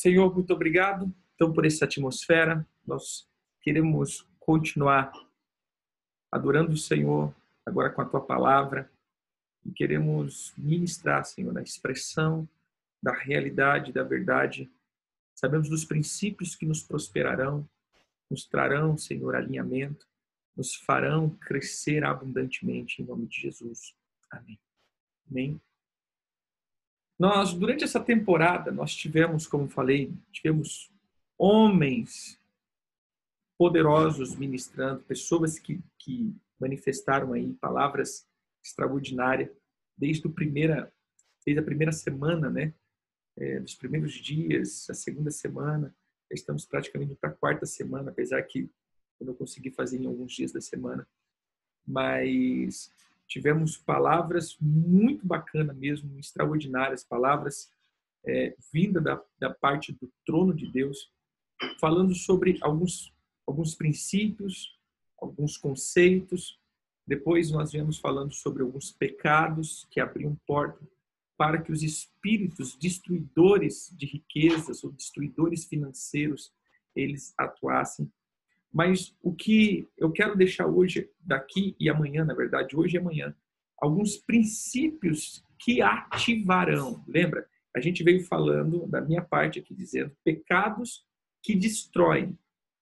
Senhor, muito obrigado então por essa atmosfera. Nós queremos continuar adorando o Senhor agora com a tua palavra e queremos ministrar, Senhor, na expressão da realidade, da verdade. Sabemos dos princípios que nos prosperarão, nos trarão, Senhor, alinhamento, nos farão crescer abundantemente em nome de Jesus. Amém. Amém. Nós, durante essa temporada, nós tivemos, como falei, tivemos homens poderosos ministrando, pessoas que, que manifestaram aí palavras extraordinárias desde, o primeira, desde a primeira semana, né? É, dos primeiros dias, a segunda semana, estamos praticamente para a quarta semana, apesar que eu não consegui fazer em alguns dias da semana. Mas tivemos palavras muito bacanas mesmo, extraordinárias, palavras é, vindas da, da parte do trono de Deus, falando sobre alguns, alguns princípios, alguns conceitos. Depois nós viemos falando sobre alguns pecados que abriam porta para que os espíritos destruidores de riquezas ou destruidores financeiros eles atuassem mas o que eu quero deixar hoje, daqui e amanhã, na verdade, hoje e amanhã, alguns princípios que ativarão. Lembra? A gente veio falando da minha parte aqui, dizendo pecados que destroem.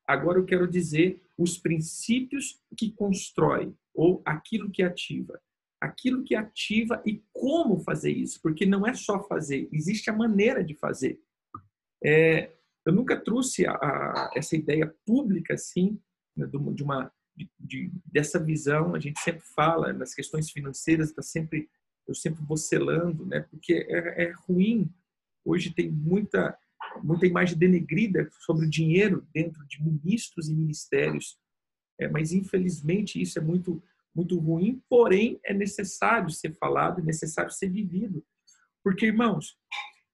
Agora eu quero dizer os princípios que constroem, ou aquilo que ativa. Aquilo que ativa e como fazer isso, porque não é só fazer, existe a maneira de fazer. É, eu nunca trouxe a, a, essa ideia pública assim, né, de uma de, de, dessa visão. A gente sempre fala nas questões financeiras, está sempre eu sempre bocelando, né? Porque é, é ruim. Hoje tem muita muita imagem denegrida sobre o dinheiro dentro de ministros e ministérios. É, mas infelizmente isso é muito muito ruim, porém é necessário ser falado, é necessário ser vivido. Porque irmãos,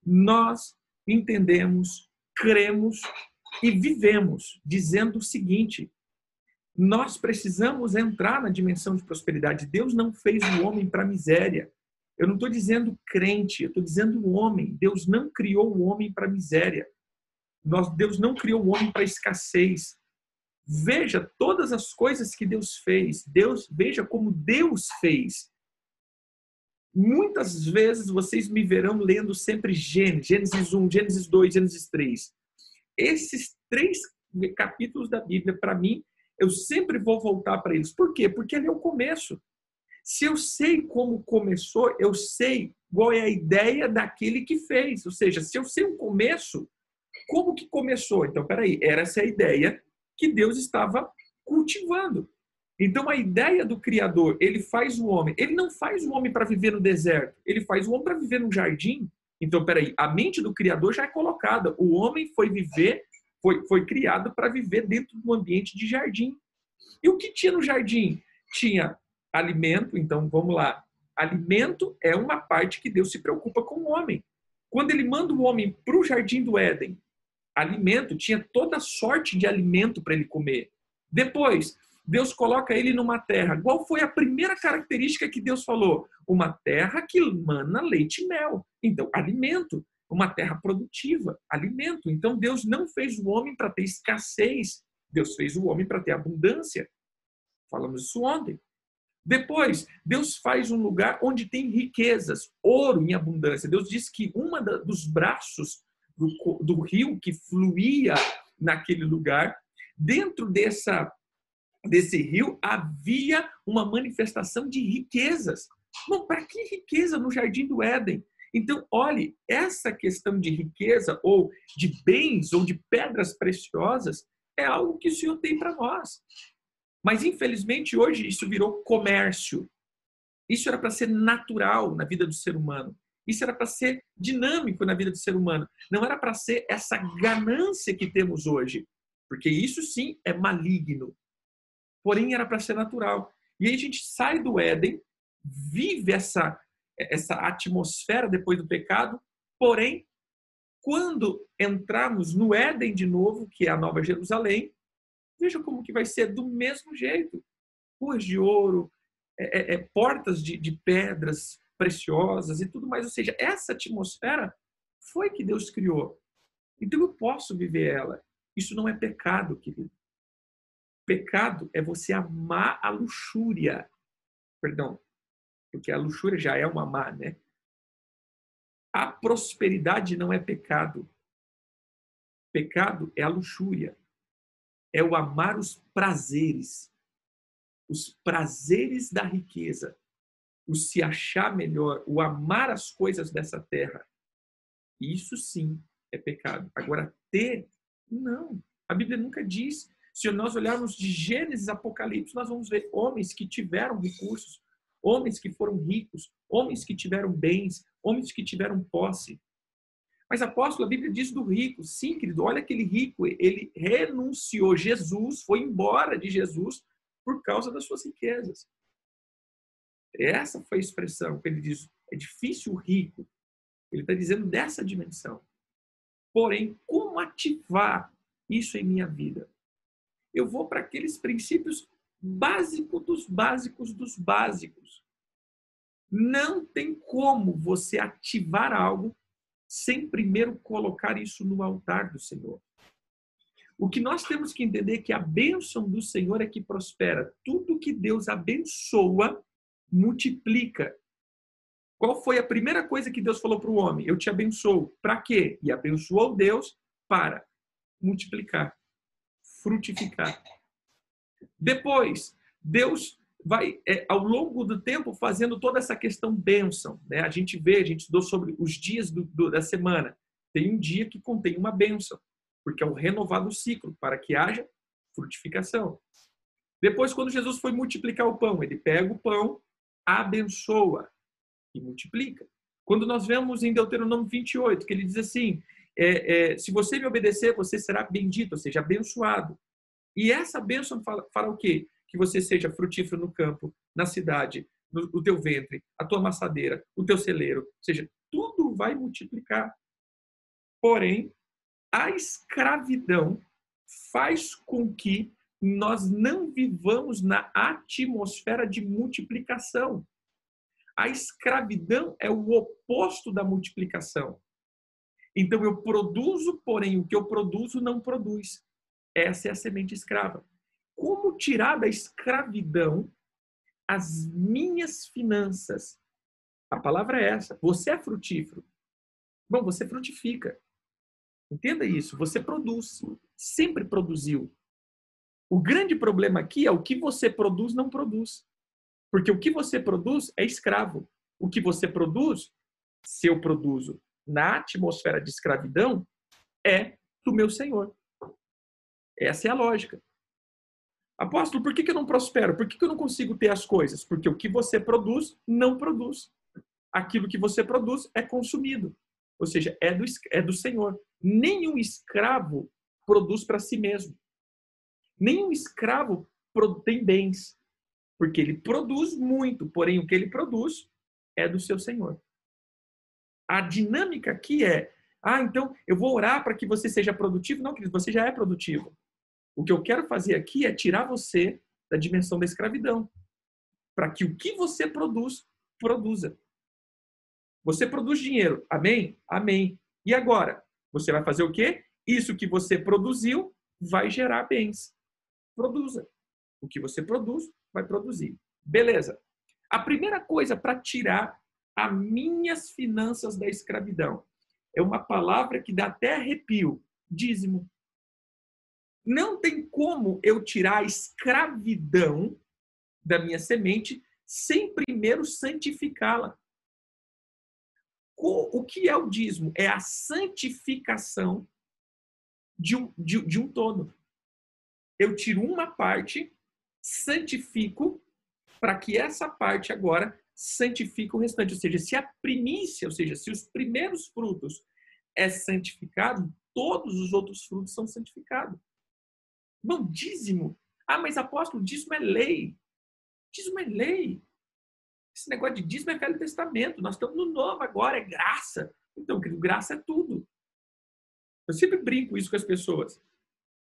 nós entendemos cremos e vivemos, dizendo o seguinte: nós precisamos entrar na dimensão de prosperidade. Deus não fez o homem para miséria. Eu não estou dizendo crente, eu estou dizendo o homem. Deus não criou o homem para miséria. Nós, Deus não criou o homem para escassez. Veja todas as coisas que Deus fez. Deus, veja como Deus fez. Muitas vezes vocês me verão lendo sempre Gênesis, Gênesis 1, Gênesis 2, Gênesis 3. Esses três capítulos da Bíblia, para mim, eu sempre vou voltar para eles. Por quê? Porque ali é o começo. Se eu sei como começou, eu sei qual é a ideia daquele que fez. Ou seja, se eu sei o começo, como que começou? Então, peraí, era essa a ideia que Deus estava cultivando. Então a ideia do Criador, ele faz o homem, ele não faz o homem para viver no deserto, ele faz o homem para viver no jardim. Então, peraí, a mente do Criador já é colocada. O homem foi viver, foi, foi criado para viver dentro de um ambiente de jardim. E o que tinha no jardim? Tinha alimento, então vamos lá. Alimento é uma parte que Deus se preocupa com o homem. Quando ele manda o homem para o jardim do Éden, alimento, tinha toda sorte de alimento para ele comer. Depois, Deus coloca ele numa terra. Qual foi a primeira característica que Deus falou? Uma terra que mana leite e mel. Então, alimento. Uma terra produtiva, alimento. Então, Deus não fez o homem para ter escassez. Deus fez o homem para ter abundância. Falamos isso ontem. Depois, Deus faz um lugar onde tem riquezas, ouro em abundância. Deus disse que uma dos braços do, do rio que fluía naquele lugar, dentro dessa desse rio havia uma manifestação de riquezas. Bom, para que riqueza no jardim do Éden? Então, olhe, essa questão de riqueza ou de bens ou de pedras preciosas é algo que o Senhor tem para nós. Mas infelizmente hoje isso virou comércio. Isso era para ser natural na vida do ser humano. Isso era para ser dinâmico na vida do ser humano. Não era para ser essa ganância que temos hoje. Porque isso sim é maligno porém era para ser natural. E aí a gente sai do Éden, vive essa, essa atmosfera depois do pecado, porém, quando entrarmos no Éden de novo, que é a Nova Jerusalém, veja como que vai ser do mesmo jeito. Ruas de ouro, é, é, é, portas de, de pedras preciosas e tudo mais. Ou seja, essa atmosfera foi que Deus criou. Então eu posso viver ela. Isso não é pecado, querido. Pecado é você amar a luxúria. Perdão, porque a luxúria já é uma má, né? A prosperidade não é pecado. Pecado é a luxúria. É o amar os prazeres. Os prazeres da riqueza. O se achar melhor, o amar as coisas dessa terra. Isso sim é pecado. Agora, ter, não. A Bíblia nunca diz. Se nós olharmos de Gênesis Apocalipse, nós vamos ver homens que tiveram recursos, homens que foram ricos, homens que tiveram bens, homens que tiveram posse. Mas apóstolo, a Bíblia diz do rico. Sim, querido, olha aquele rico, ele renunciou Jesus, foi embora de Jesus por causa das suas riquezas. Essa foi a expressão que ele diz. É difícil o rico. Ele está dizendo dessa dimensão. Porém, como ativar isso em minha vida? Eu vou para aqueles princípios básicos dos básicos dos básicos. Não tem como você ativar algo sem primeiro colocar isso no altar do Senhor. O que nós temos que entender é que a bênção do Senhor é que prospera. Tudo que Deus abençoa, multiplica. Qual foi a primeira coisa que Deus falou para o homem? Eu te abençoo. Para quê? E abençoou Deus para multiplicar, frutificar. Depois, Deus vai, é, ao longo do tempo, fazendo toda essa questão bênção. Né? A gente vê, a gente estudou sobre os dias do, do, da semana. Tem um dia que contém uma bênção, porque é o renovado ciclo, para que haja frutificação. Depois, quando Jesus foi multiplicar o pão, ele pega o pão, abençoa e multiplica. Quando nós vemos em Deuteronômio 28, que ele diz assim: é, é, se você me obedecer, você será bendito, ou seja, abençoado. E essa bênção fala, fala o quê? que você seja frutífero no campo, na cidade, no, no teu ventre, a tua amassadeira, o teu celeiro, ou seja, tudo vai multiplicar. Porém, a escravidão faz com que nós não vivamos na atmosfera de multiplicação. A escravidão é o oposto da multiplicação. Então eu produzo, porém o que eu produzo não produz. Essa é a semente escrava como tirar da escravidão as minhas finanças. A palavra é essa. Você é frutífero. Bom, você frutifica. Entenda isso. Você produz. Sempre produziu. O grande problema aqui é o que você produz não produz. Porque o que você produz é escravo. O que você produz, se eu produzo na atmosfera de escravidão, é do meu Senhor. Essa é a lógica. Apóstolo, por que, eu não prospero? Por que, que eu não consigo ter as coisas? Porque o que você produz não produz. Aquilo que você produz é consumido. Ou seja, é do, é do Senhor. Nenhum escravo produz para si mesmo. Nenhum escravo tem bens. Porque ele produz muito, porém o que ele produz é do seu Senhor. A dinâmica aqui é: ah, então eu vou orar para que você seja produtivo. Não, querido, você já é produtivo. O que eu quero fazer aqui é tirar você da dimensão da escravidão, para que o que você produz, produza. Você produz dinheiro, amém? Amém. E agora? Você vai fazer o quê? Isso que você produziu vai gerar bens. Produza. O que você produz, vai produzir. Beleza. A primeira coisa para tirar as minhas finanças da escravidão é uma palavra que dá até arrepio: dízimo. Não tem como eu tirar a escravidão da minha semente sem primeiro santificá-la. O que é o dízimo? É a santificação de um, de, de um todo. Eu tiro uma parte, santifico, para que essa parte agora santifique o restante. Ou seja, se a primícia, ou seja, se os primeiros frutos é santificado, todos os outros frutos são santificados. Não, dízimo. Ah, mas apóstolo, dízimo é lei. Dízimo é lei. Esse negócio de dízimo é Velho Testamento. Nós estamos no Novo agora, é graça. Então, querido, graça é tudo. Eu sempre brinco isso com as pessoas.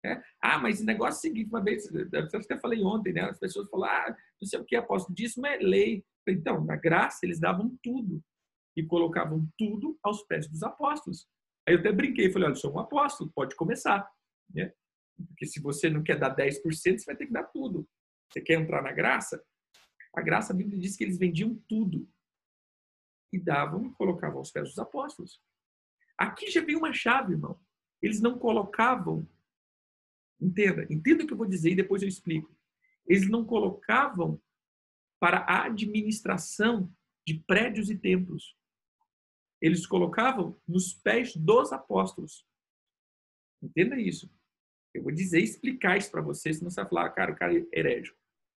É? Ah, mas o negócio é o seguinte, uma vez, eu até falei ontem, né? As pessoas falaram, ah, não sei o que, apóstolo, dízimo é lei. Então, na graça, eles davam tudo. E colocavam tudo aos pés dos apóstolos. Aí eu até brinquei, falei, olha, eu sou um apóstolo, pode começar. Né? Porque se você não quer dar 10%, você vai ter que dar tudo. Você quer entrar na graça? A graça, a Bíblia diz que eles vendiam tudo. E davam e colocavam aos pés dos apóstolos. Aqui já vem uma chave, irmão. Eles não colocavam, entenda, entenda o que eu vou dizer e depois eu explico. Eles não colocavam para a administração de prédios e templos. Eles colocavam nos pés dos apóstolos. Entenda isso. Eu vou dizer, explicar isso para você, senão você vai falar, cara, o cara é herege.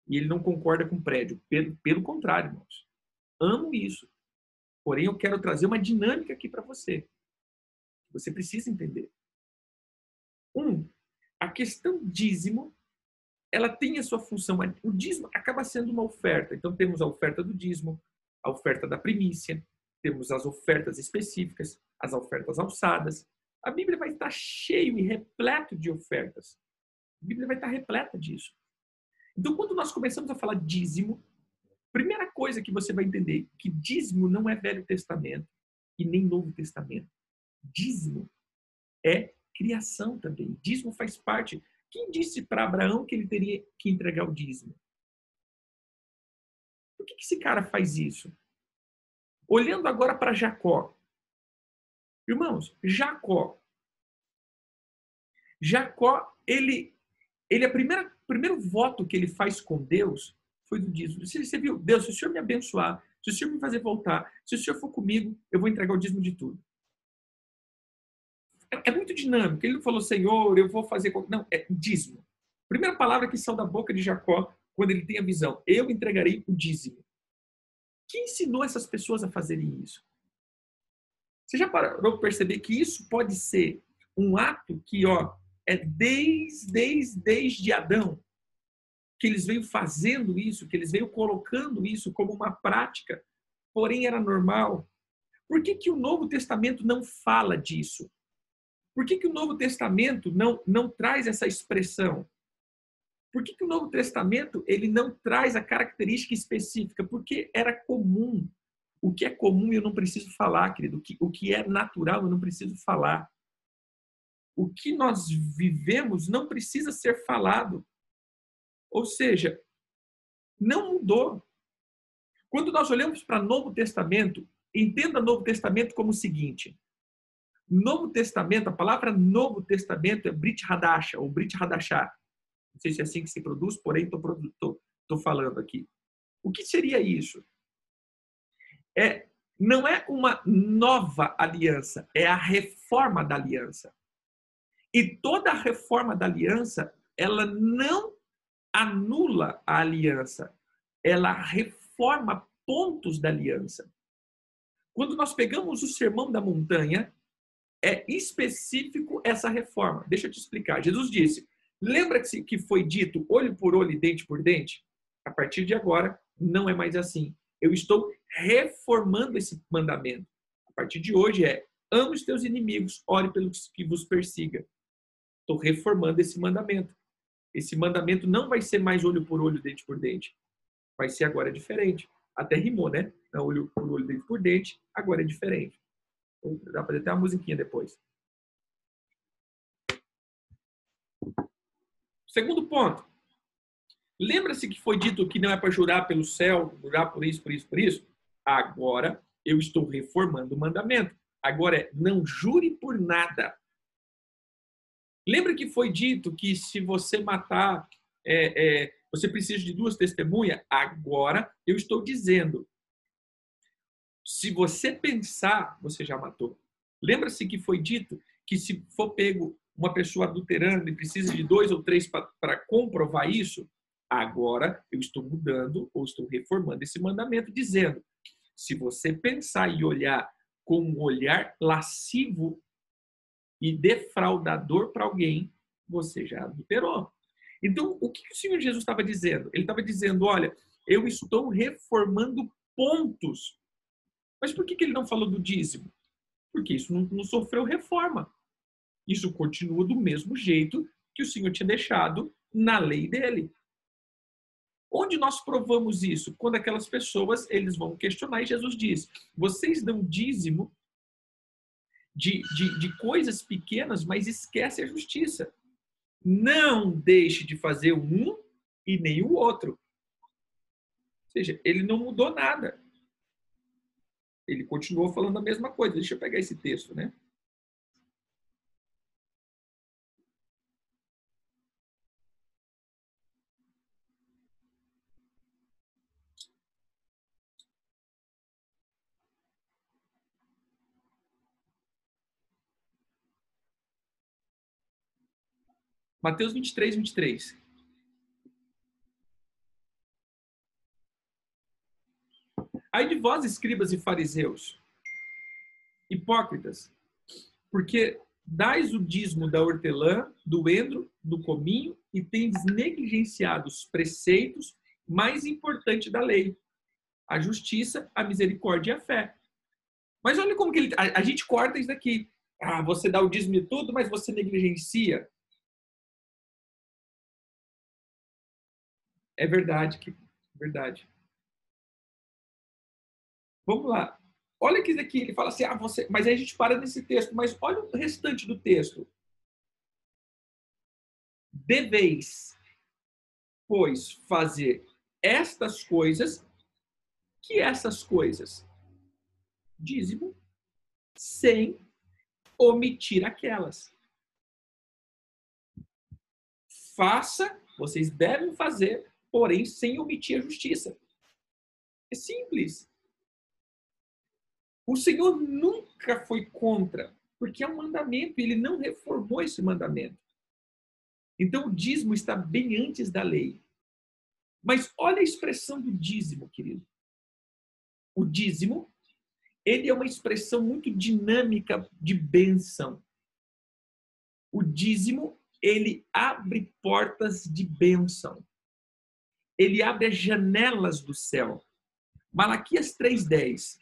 E ele não concorda com prédio. Pelo, pelo contrário, irmãos. Amo isso. Porém, eu quero trazer uma dinâmica aqui para você. Você precisa entender. Um, a questão dízimo, ela tem a sua função. O dízimo acaba sendo uma oferta. Então, temos a oferta do dízimo, a oferta da primícia, temos as ofertas específicas, as ofertas alçadas. A Bíblia vai estar cheio e repleto de ofertas. A Bíblia vai estar repleta disso. Então, quando nós começamos a falar dízimo, primeira coisa que você vai entender que dízimo não é Velho Testamento e nem Novo Testamento. Dízimo é criação também. Dízimo faz parte. Quem disse para Abraão que ele teria que entregar o dízimo? Por que, que esse cara faz isso? Olhando agora para Jacó. Irmãos, Jacó. Jacó, ele, ele a primeira primeiro voto que ele faz com Deus foi do dízimo. Você viu? Deus, se o Senhor me abençoar, se o Senhor me fazer voltar, se o Senhor for comigo, eu vou entregar o dízimo de tudo. É, muito dinâmico. Ele não falou, Senhor, eu vou fazer. Não, é dízimo. Primeira palavra que saiu da boca de Jacó quando ele tem a visão: eu entregarei o dízimo. Quem ensinou essas pessoas a fazerem isso? Você já parou para perceber que isso pode ser um ato que, ó, é desde, desde, desde Adão que eles veio fazendo isso, que eles veio colocando isso como uma prática, porém era normal. Por que, que o Novo Testamento não fala disso? Por que, que o Novo Testamento não, não traz essa expressão? Por que, que o Novo Testamento ele não traz a característica específica? Porque era comum. O que é comum eu não preciso falar, querido. O que, o que é natural eu não preciso falar o que nós vivemos não precisa ser falado. Ou seja, não mudou. Quando nós olhamos para o Novo Testamento, entenda Novo Testamento como o seguinte: Novo Testamento, a palavra Novo Testamento é Brit Hadasha, ou Brit Hadashah. Não sei se é assim que se produz, porém estou falando aqui. O que seria isso? É, não é uma nova aliança, é a reforma da aliança. E toda a reforma da aliança, ela não anula a aliança, ela reforma pontos da aliança. Quando nós pegamos o sermão da montanha, é específico essa reforma. Deixa eu te explicar. Jesus disse: lembra-se que foi dito olho por olho e dente por dente? A partir de agora, não é mais assim. Eu estou reformando esse mandamento. A partir de hoje é: ame os teus inimigos, ore pelos que vos persiga. Estou reformando esse mandamento. Esse mandamento não vai ser mais olho por olho, dente por dente. Vai ser agora diferente. Até rimou, né? Olho por olho, dente por dente, agora é diferente. Dá para ter uma musiquinha depois. Segundo ponto. Lembra-se que foi dito que não é para jurar pelo céu, jurar por isso, por isso, por isso? Agora eu estou reformando o mandamento. Agora é não jure por nada. Lembra que foi dito que se você matar, é, é, você precisa de duas testemunhas? Agora eu estou dizendo. Se você pensar, você já matou. Lembra-se que foi dito que se for pego uma pessoa adulterando e precisa de dois ou três para comprovar isso? Agora eu estou mudando ou estou reformando esse mandamento, dizendo: se você pensar e olhar com um olhar lascivo e defraudador para alguém, você já adulterou. Então, o que o Senhor Jesus estava dizendo? Ele estava dizendo: olha, eu estou reformando pontos. Mas por que, que ele não falou do dízimo? Porque isso não, não sofreu reforma. Isso continua do mesmo jeito que o Senhor tinha deixado na lei dele. Onde nós provamos isso? Quando aquelas pessoas eles vão questionar e Jesus diz: vocês dão dízimo de, de, de coisas pequenas, mas esquece a justiça. Não deixe de fazer um e nem o outro. Ou seja, ele não mudou nada. Ele continuou falando a mesma coisa. Deixa eu pegar esse texto, né? Mateus 23, 23. Aí de vós, escribas e fariseus, hipócritas, porque dais o dízimo da hortelã, do endro, do cominho e tendes negligenciado os preceitos mais importantes da lei, a justiça, a misericórdia e a fé. Mas olha como que ele, a, a gente corta isso daqui. Ah, você dá o dízimo de tudo, mas você negligencia É verdade, que verdade. Vamos lá. Olha que aqui ele fala assim, ah, você, mas aí a gente para nesse texto, mas olha o restante do texto. Deveis, pois, fazer estas coisas, que essas coisas? Dízimo, sem omitir aquelas. Faça, vocês devem fazer porém sem omitir a justiça. É simples. O Senhor nunca foi contra, porque é um mandamento, ele não reformou esse mandamento. Então o dízimo está bem antes da lei. Mas olha a expressão do dízimo, querido. O dízimo, ele é uma expressão muito dinâmica de bênção. O dízimo, ele abre portas de bênção ele abre as janelas do céu. Malaquias 3:10.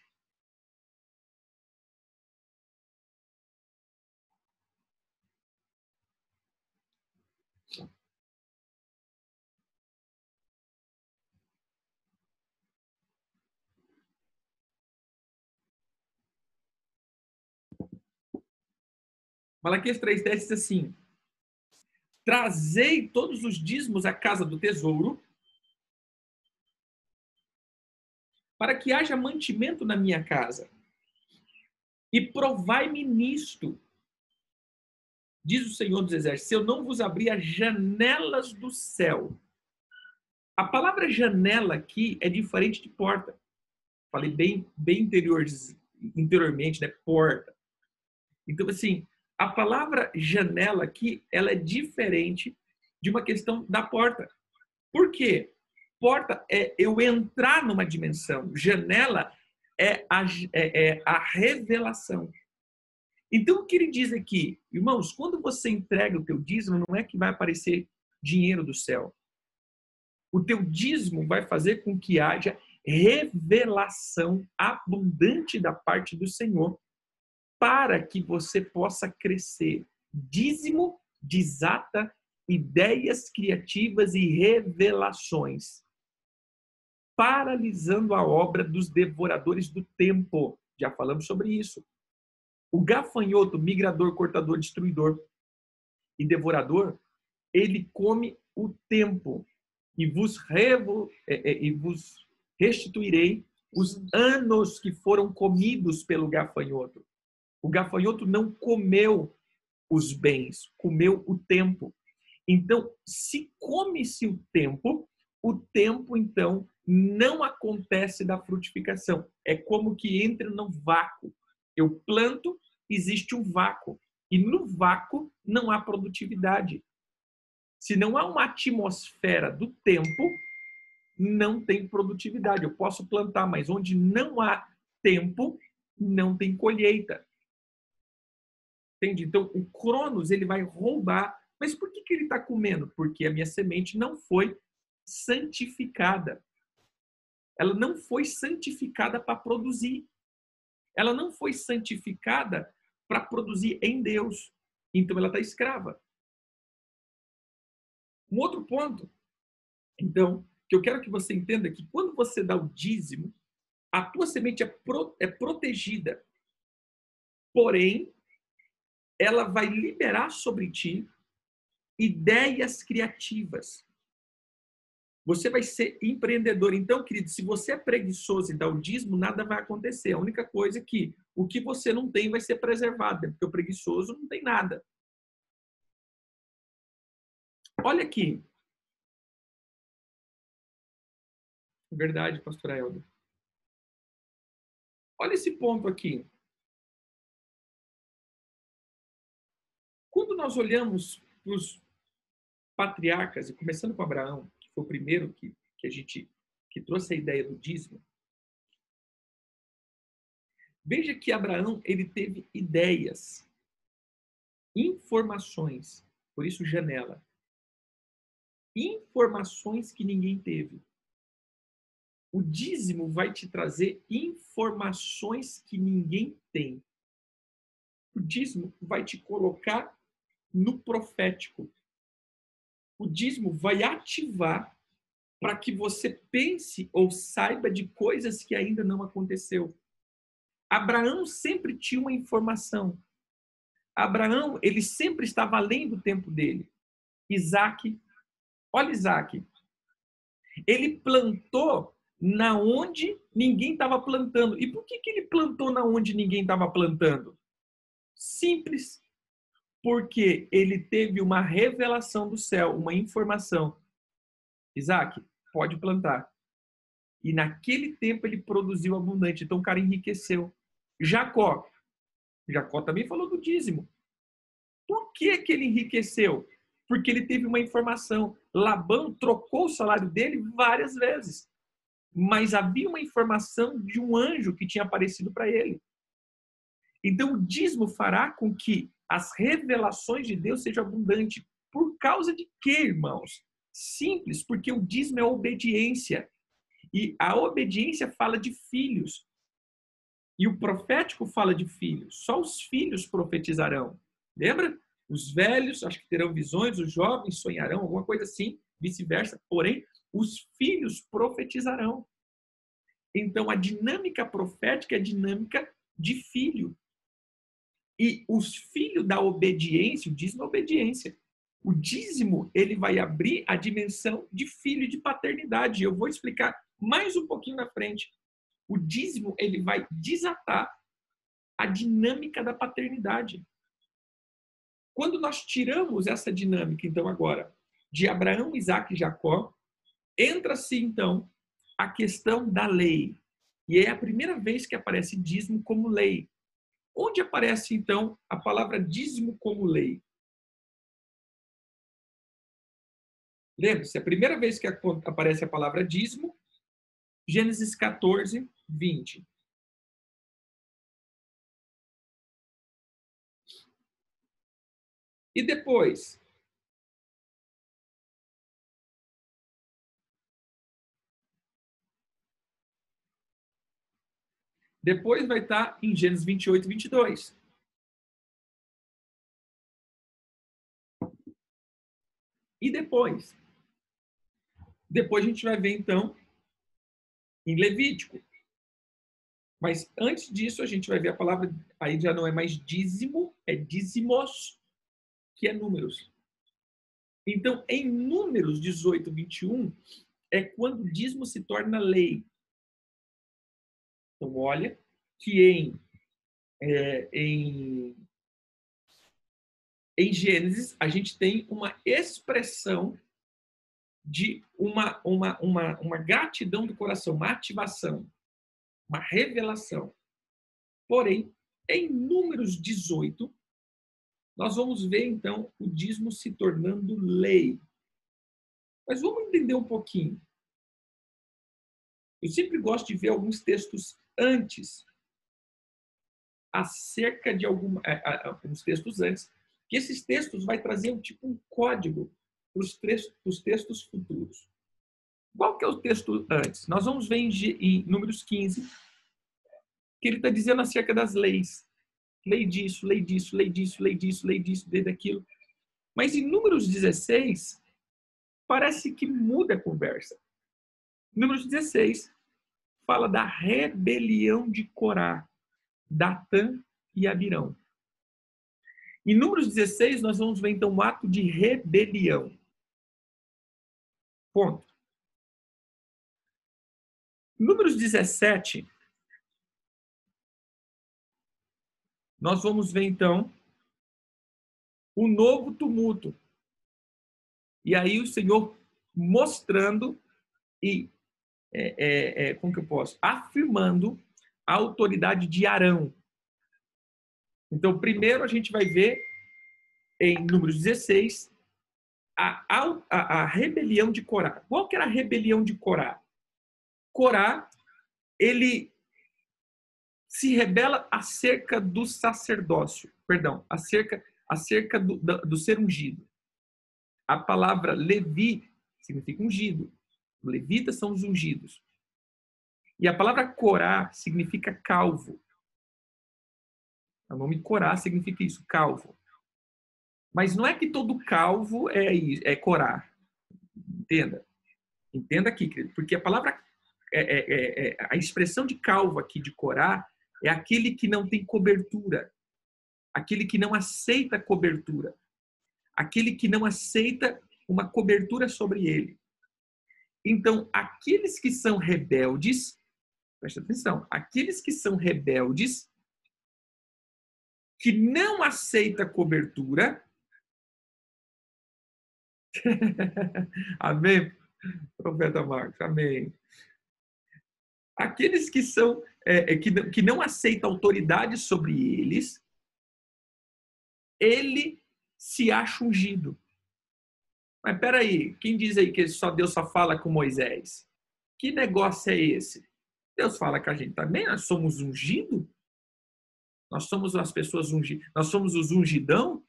Malaquias 3,10 diz assim: Trazei todos os dízimos à casa do tesouro, para que haja mantimento na minha casa. E provai-me nisto, diz o Senhor dos Exércitos, se eu não vos abrir as janelas do céu. A palavra janela aqui é diferente de porta. Falei bem, bem interior, interiormente, né? Porta. Então, assim, a palavra janela aqui, ela é diferente de uma questão da porta. Por quê? porta é eu entrar numa dimensão. Janela é a, é, é a revelação. Então, o que ele diz aqui, irmãos, quando você entrega o teu dízimo, não é que vai aparecer dinheiro do céu. O teu dízimo vai fazer com que haja revelação abundante da parte do Senhor para que você possa crescer. Dízimo desata ideias criativas e revelações paralisando a obra dos devoradores do tempo. Já falamos sobre isso. O gafanhoto, migrador, cortador, destruidor e devorador, ele come o tempo e vos, revo, é, é, e vos restituirei os anos que foram comidos pelo gafanhoto. O gafanhoto não comeu os bens, comeu o tempo. Então, se come-se o tempo, o tempo, então, não acontece da frutificação. É como que entra no vácuo. Eu planto, existe um vácuo. E no vácuo não há produtividade. Se não há uma atmosfera do tempo, não tem produtividade. Eu posso plantar, mas onde não há tempo, não tem colheita. Entende? Então, o Cronos ele vai roubar. Mas por que, que ele está comendo? Porque a minha semente não foi santificada. Ela não foi santificada para produzir. Ela não foi santificada para produzir em Deus. Então ela está escrava. Um outro ponto, então, que eu quero que você entenda que quando você dá o dízimo, a tua semente é, pro, é protegida. Porém, ela vai liberar sobre ti ideias criativas. Você vai ser empreendedor. Então, querido, se você é preguiçoso e dá o dízimo, nada vai acontecer. A única coisa é que o que você não tem vai ser preservado, porque o preguiçoso não tem nada. Olha aqui. Verdade, pastor Helder. Olha esse ponto aqui. Quando nós olhamos para os patriarcas, e começando com Abraão, que foi o primeiro que, que a gente que trouxe a ideia do dízimo, veja que Abraão ele teve ideias, informações, por isso janela, informações que ninguém teve. O dízimo vai te trazer informações que ninguém tem. O dízimo vai te colocar no profético. O dízimo vai ativar para que você pense ou saiba de coisas que ainda não aconteceu. Abraão sempre tinha uma informação. Abraão, ele sempre estava além do tempo dele. Isaac, olha Isaac. Ele plantou na onde ninguém estava plantando. E por que, que ele plantou na onde ninguém estava plantando? Simples. Porque ele teve uma revelação do céu, uma informação. Isaac, pode plantar. E naquele tempo ele produziu abundante. Então o cara enriqueceu. Jacó. Jacó também falou do dízimo. Por que, que ele enriqueceu? Porque ele teve uma informação. Labão trocou o salário dele várias vezes mas havia uma informação de um anjo que tinha aparecido para ele. Então, o dízimo fará com que as revelações de Deus sejam abundantes. Por causa de quê, irmãos? Simples, porque o dízimo é obediência. E a obediência fala de filhos. E o profético fala de filhos. Só os filhos profetizarão. Lembra? Os velhos, acho que terão visões, os jovens sonharão, alguma coisa assim, vice-versa. Porém, os filhos profetizarão. Então, a dinâmica profética é a dinâmica de filho. E os filhos da obediência, o dízimo é obediência. O dízimo, ele vai abrir a dimensão de filho de paternidade. Eu vou explicar mais um pouquinho na frente. O dízimo, ele vai desatar a dinâmica da paternidade. Quando nós tiramos essa dinâmica, então, agora, de Abraão, Isaac e Jacó, Entra-se, então, a questão da lei. E é a primeira vez que aparece dízimo como lei. Onde aparece, então, a palavra dízimo como lei? Lembre-se, a primeira vez que aparece a palavra dízimo, Gênesis 14, 20. E depois, Depois vai estar em Gênesis 28 e 22. E depois? Depois a gente vai ver, então, em Levítico. Mas antes disso, a gente vai ver a palavra, aí já não é mais dízimo, é dízimos, que é números. Então, em Números 18, 21, é quando o dízimo se torna lei. Então, olha que em, é, em, em Gênesis a gente tem uma expressão de uma, uma, uma, uma gratidão do coração, uma ativação, uma revelação. Porém, em Números 18, nós vamos ver então o dízimo se tornando lei. Mas vamos entender um pouquinho. Eu sempre gosto de ver alguns textos antes, acerca de algum, é, alguns textos antes, que esses textos vai trazer um tipo um código para os textos, textos futuros. Qual que é o texto antes? Nós vamos ver em, em Números 15, que ele está dizendo acerca das leis. Lei disso, lei disso, lei disso, lei disso, lei disso, lei daquilo. Mas em Números 16, parece que muda a conversa. Números 16 fala da rebelião de Corá, Datã e Abirão. Em Números 16, nós vamos ver então um ato de rebelião. Ponto. Números 17, nós vamos ver então o novo tumulto. E aí o Senhor mostrando e, é, é, é, como que eu posso? Afirmando a autoridade de Arão. Então, primeiro a gente vai ver em Números 16 a, a, a rebelião de Corá. Qual que era a rebelião de Corá? Corá, ele se rebela acerca do sacerdócio, perdão, acerca, acerca do, do, do ser ungido. A palavra Levi significa ungido. Levitas são os ungidos. E a palavra Corá significa calvo. O nome Corá significa isso, calvo. Mas não é que todo calvo é, é Corá. Entenda. Entenda aqui, querido. Porque a palavra, é, é, é, é, a expressão de calvo aqui, de Corá, é aquele que não tem cobertura. Aquele que não aceita cobertura. Aquele que não aceita uma cobertura sobre ele. Então, aqueles que são rebeldes, presta atenção, aqueles que são rebeldes, que não aceita cobertura, amém? Profeta Marcos, amém. Aqueles que são é, é, que, que não aceitam autoridade sobre eles, ele se acha ungido. Mas peraí, quem diz aí que só Deus só fala com Moisés? Que negócio é esse? Deus fala com a gente também, nós somos ungidos? Nós somos as pessoas ungidas, nós somos os ungidão?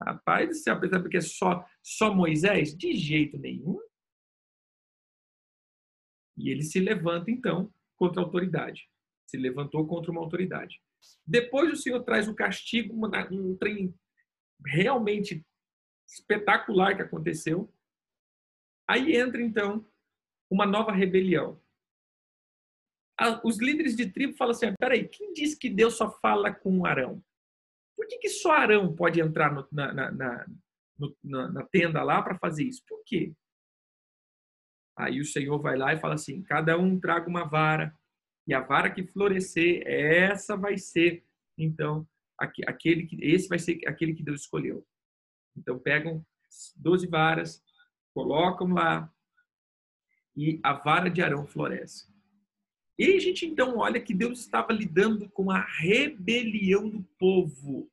Rapaz do céu, porque é só, só Moisés? De jeito nenhum. E ele se levanta, então, contra a autoridade. Se levantou contra uma autoridade. Depois o Senhor traz o castigo, um trem realmente espetacular que aconteceu. Aí entra, então, uma nova rebelião. Os líderes de tribo falam assim: peraí, quem disse que Deus só fala com Arão? Por que, que só Arão pode entrar no, na, na, na, no, na tenda lá para fazer isso? Por quê? Aí o Senhor vai lá e fala assim: cada um traga uma vara, e a vara que florescer, essa vai ser, então, aquele que, esse vai ser aquele que Deus escolheu. Então pegam 12 varas, colocam lá, e a vara de Arão floresce. E a gente então olha que Deus estava lidando com a rebelião do povo.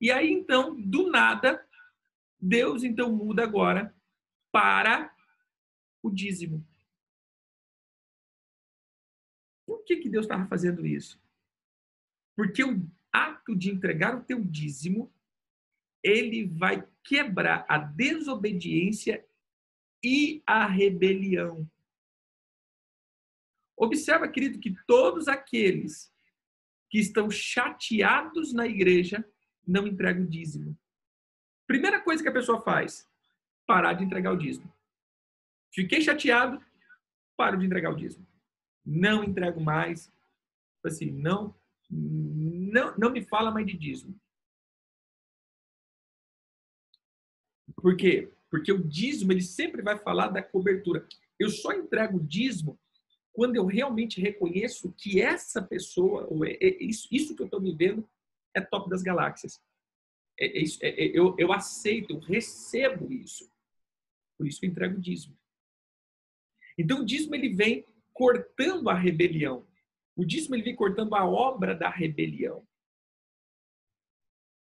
E aí então, do nada, Deus então muda agora para o dízimo. Por que, que Deus estava fazendo isso? Porque o ato de entregar o teu dízimo, ele vai quebrar a desobediência e a rebelião. Observa, querido, que todos aqueles que estão chateados na igreja não entregam o dízimo. Primeira coisa que a pessoa faz, parar de entregar o dízimo. Fiquei chateado, paro de entregar o dízimo. Não entrego mais. Assim, não, não, não me fala mais de dízimo. Por quê? Porque o dízimo ele sempre vai falar da cobertura. Eu só entrego o dízimo quando eu realmente reconheço que essa pessoa, é, é isso, isso que eu estou vivendo, é top das galáxias. É, é, é, é, eu, eu aceito, eu recebo isso. Por isso que eu entrego o dízimo. Então o dízimo ele vem cortando a rebelião. O dízimo ele vem cortando a obra da rebelião.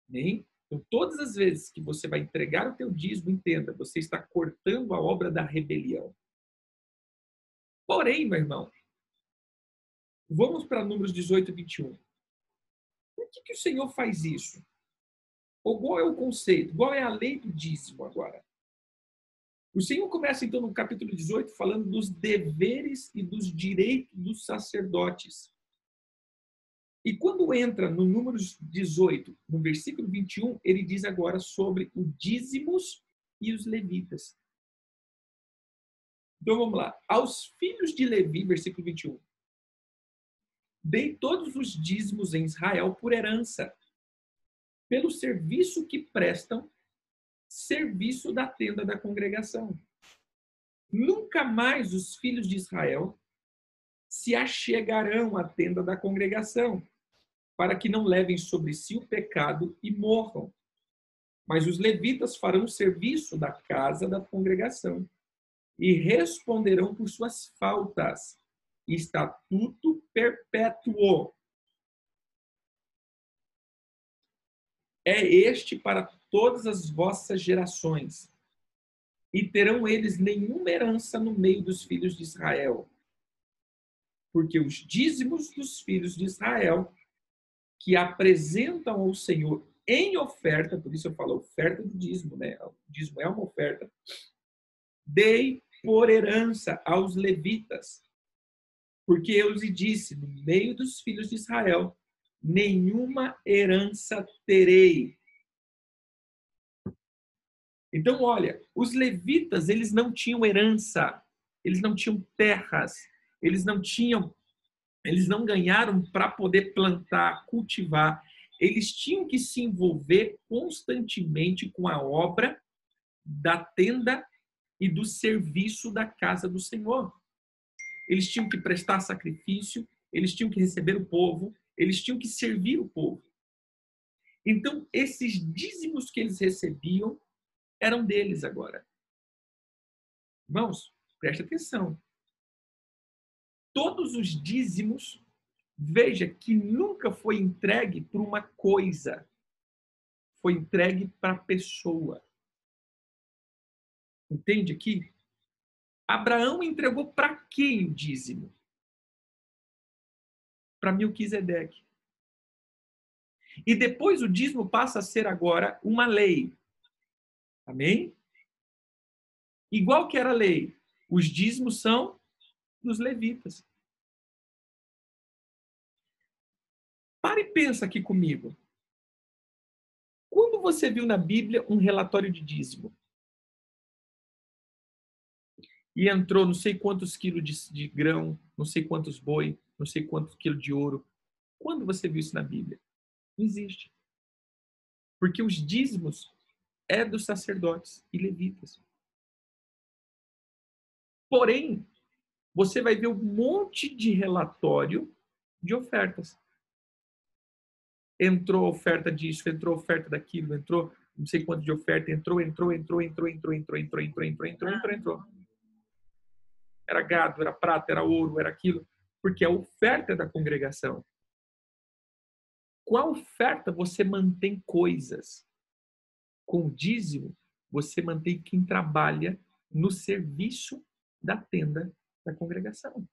Nem? Então, todas as vezes que você vai entregar o teu dízimo, entenda, você está cortando a obra da rebelião. Porém, meu irmão, vamos para números 18 e 21. Por que, que o Senhor faz isso? Ou qual é o conceito? Qual é a lei do dízimo agora? O Senhor começa então no capítulo 18 falando dos deveres e dos direitos dos sacerdotes. E quando entra no números 18, no versículo 21, ele diz agora sobre o dízimos e os levitas. Então vamos lá. Aos filhos de Levi, versículo 21. Dei todos os dízimos em Israel por herança. pelo serviço que prestam, serviço da tenda da congregação. Nunca mais os filhos de Israel se achegarão à tenda da congregação, para que não levem sobre si o pecado e morram. Mas os levitas farão serviço da casa da congregação e responderão por suas faltas. Estatuto perpétuo. É este para todas as vossas gerações. E terão eles nenhuma herança no meio dos filhos de Israel. Porque os dízimos dos filhos de Israel, que apresentam ao Senhor em oferta, por isso eu falo oferta do dízimo, né? O dízimo é uma oferta. Dei por herança aos levitas, porque eu lhes disse, no meio dos filhos de Israel, nenhuma herança terei. Então, olha, os levitas, eles não tinham herança, eles não tinham terras, eles não tinham, eles não ganharam para poder plantar, cultivar, eles tinham que se envolver constantemente com a obra da tenda e do serviço da casa do Senhor. Eles tinham que prestar sacrifício, eles tinham que receber o povo, eles tinham que servir o povo. Então, esses dízimos que eles recebiam eram deles agora. Irmãos, preste atenção. Todos os dízimos Veja que nunca foi entregue para uma coisa, foi entregue para a pessoa. Entende aqui? Abraão entregou para quem o dízimo? Para Melquisedeque. E depois o dízimo passa a ser agora uma lei. Amém? Igual que era a lei, os dízimos são dos levitas. Para e pensa aqui comigo. Quando você viu na Bíblia um relatório de dízimo? E entrou não sei quantos quilos de, de grão, não sei quantos boi, não sei quantos quilos de ouro. Quando você viu isso na Bíblia? Não existe. Porque os dízimos é dos sacerdotes e levitas. Porém, você vai ver um monte de relatório de ofertas entrou oferta disso, entrou oferta daquilo, entrou não sei quanto de oferta, entrou, entrou, entrou, entrou, entrou, entrou, entrou, entrou, entrou, entrou, entrou, entrou. Era gado, era prata, era ouro, era aquilo, porque a oferta é da congregação. Com a oferta você mantém coisas. Com o dízimo, você mantém quem trabalha no serviço da tenda da congregação.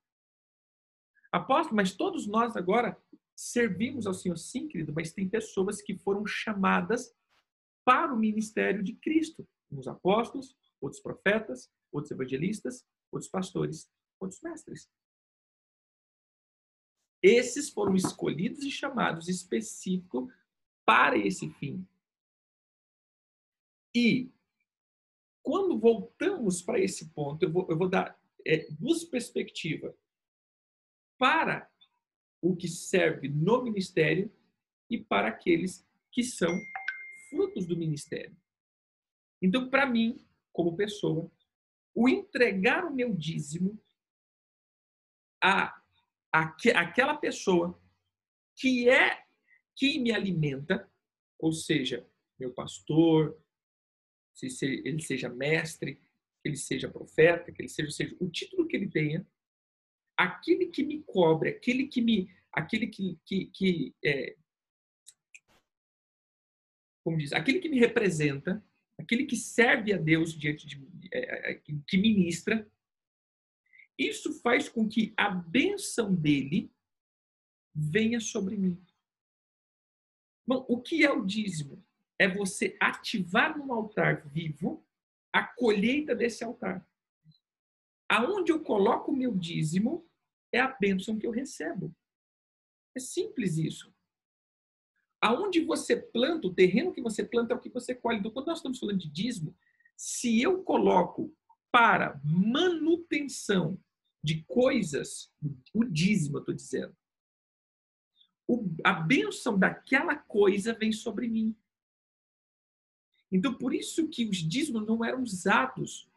Apóstolo, mas todos nós agora servimos ao Senhor, sim, querido, mas tem pessoas que foram chamadas para o ministério de Cristo. Uns apóstolos, outros profetas, outros evangelistas, outros pastores, outros mestres. Esses foram escolhidos e chamados específico para esse fim. E quando voltamos para esse ponto, eu vou, eu vou dar é, duas perspectivas. Para o que serve no ministério e para aqueles que são frutos do ministério. Então, para mim, como pessoa, o entregar o meu dízimo a, a, aquela pessoa que é quem me alimenta, ou seja, meu pastor, se ele seja mestre, que ele seja profeta, que ele seja, seja o título que ele tenha, aquele que me cobre, aquele que me, aquele que, que, que é, como diz, aquele que me representa, aquele que serve a Deus diante de é, é que ministra, isso faz com que a bênção dele venha sobre mim. Bom, o que é o dízimo? É você ativar num altar vivo a colheita desse altar. Aonde eu coloco o meu dízimo, é a bênção que eu recebo. É simples isso. Aonde você planta, o terreno que você planta é o que você colhe. Então, quando nós estamos falando de dízimo, se eu coloco para manutenção de coisas, o dízimo, eu estou dizendo, a bênção daquela coisa vem sobre mim. Então, por isso que os dízimos não eram usados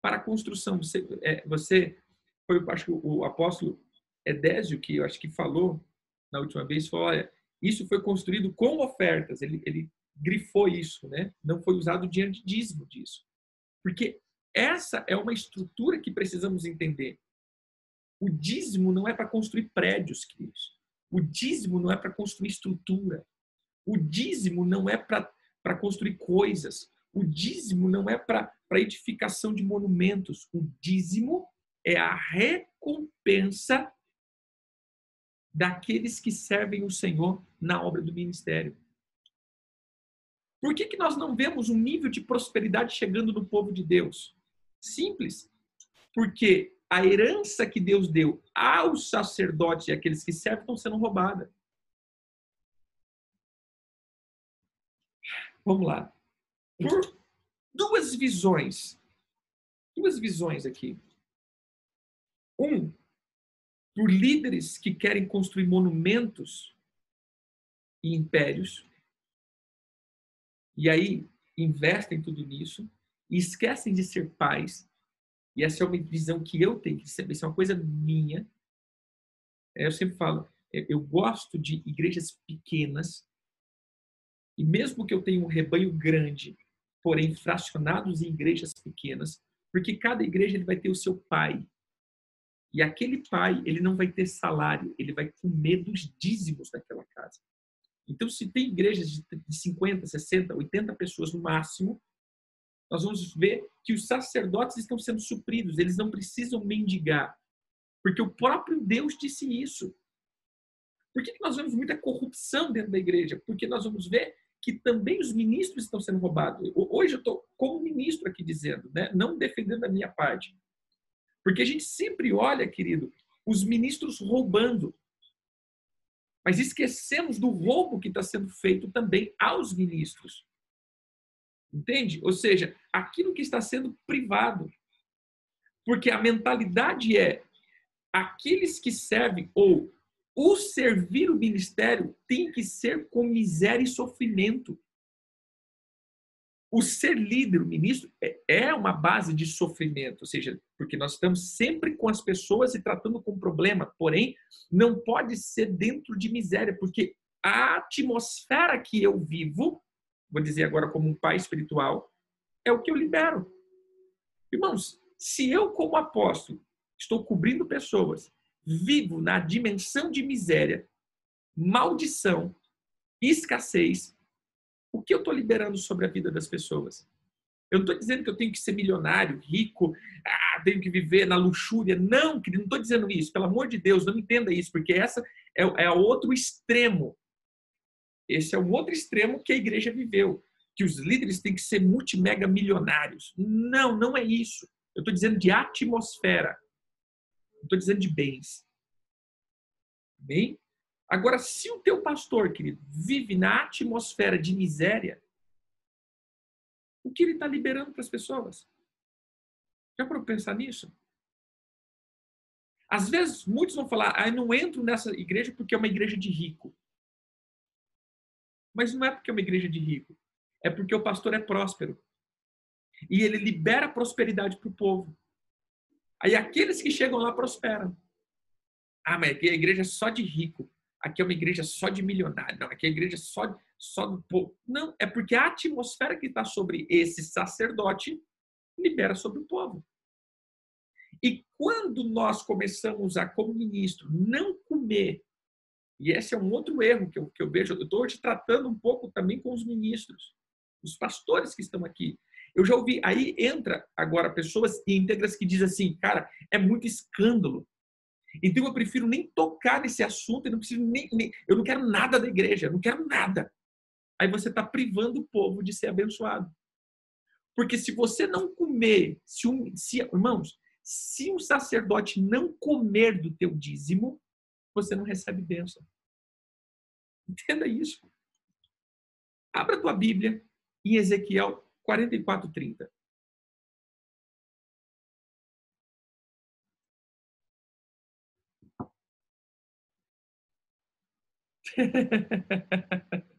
para a construção. Você, é, você foi, acho que o apóstolo Edésio, que eu acho que falou na última vez, falou, olha, isso foi construído com ofertas. Ele, ele grifou isso, né? Não foi usado dinheiro de dízimo disso. Porque essa é uma estrutura que precisamos entender. O dízimo não é para construir prédios, queridos. O dízimo não é para construir estrutura. O dízimo não é para construir coisas. O dízimo não é para edificação de monumentos. O dízimo é a recompensa daqueles que servem o Senhor na obra do ministério. Por que, que nós não vemos um nível de prosperidade chegando no povo de Deus? Simples. Porque a herança que Deus deu aos sacerdotes e aqueles que servem estão sendo roubada. Vamos lá. Por duas visões. Duas visões aqui. Um, por líderes que querem construir monumentos e impérios. E aí investem tudo nisso e esquecem de ser pais. E essa é uma visão que eu tenho que saber, isso é uma coisa minha. É, eu sempre falo, é, eu gosto de igrejas pequenas, e mesmo que eu tenha um rebanho grande, porém fracionados em igrejas pequenas, porque cada igreja ele vai ter o seu pai. E aquele pai, ele não vai ter salário, ele vai comer dos dízimos daquela casa. Então, se tem igrejas de 50, 60, 80 pessoas no máximo, nós vamos ver que os sacerdotes estão sendo supridos, eles não precisam mendigar, porque o próprio Deus disse isso. Por que nós vemos muita corrupção dentro da igreja? Porque nós vamos ver que também os ministros estão sendo roubados. Hoje eu estou como ministro aqui dizendo, né? não defendendo a minha parte. Porque a gente sempre olha, querido, os ministros roubando. Mas esquecemos do roubo que está sendo feito também aos ministros. Entende? Ou seja, aquilo que está sendo privado. Porque a mentalidade é aqueles que servem ou o servir o ministério tem que ser com miséria e sofrimento. O ser líder, o ministro, é, é uma base de sofrimento, ou seja, porque nós estamos sempre com as pessoas e tratando com problema, porém, não pode ser dentro de miséria, porque a atmosfera que eu vivo vou dizer agora como um pai espiritual, é o que eu libero. Irmãos, se eu, como apóstolo, estou cobrindo pessoas, vivo na dimensão de miséria, maldição, escassez, o que eu estou liberando sobre a vida das pessoas? Eu não estou dizendo que eu tenho que ser milionário, rico, ah, tenho que viver na luxúria. Não, querido, não estou dizendo isso. Pelo amor de Deus, não entenda isso, porque essa é, é outro extremo esse é um outro extremo que a igreja viveu, que os líderes têm que ser multimega milionários. Não, não é isso. Eu estou dizendo de atmosfera. Não estou dizendo de bens. Bem? Agora, se o teu pastor, querido, vive na atmosfera de miséria, o que ele está liberando para as pessoas? Já para pensar nisso? Às vezes, muitos vão falar, ah, eu não entro nessa igreja porque é uma igreja de rico. Mas não é porque é uma igreja de rico, é porque o pastor é próspero. E ele libera prosperidade para o povo. Aí aqueles que chegam lá prosperam. Ah, mas aqui a igreja é só de rico. Aqui é uma igreja só de milionário. Não, aqui é a igreja só, só do povo. Não, é porque a atmosfera que está sobre esse sacerdote libera sobre o povo. E quando nós começamos a, como ministro, não comer e esse é um outro erro que eu, que eu vejo. Eu estou hoje tratando um pouco também com os ministros, os pastores que estão aqui. Eu já ouvi, aí entra agora pessoas íntegras que dizem assim, cara, é muito escândalo. Então eu prefiro nem tocar nesse assunto, eu não preciso nem, nem eu não quero nada da igreja, eu não quero nada. Aí você está privando o povo de ser abençoado. Porque se você não comer, se um, se, irmãos, se um sacerdote não comer do teu dízimo, você não recebe bênção. Entenda isso. Abra a tua Bíblia em Ezequiel 44, 30.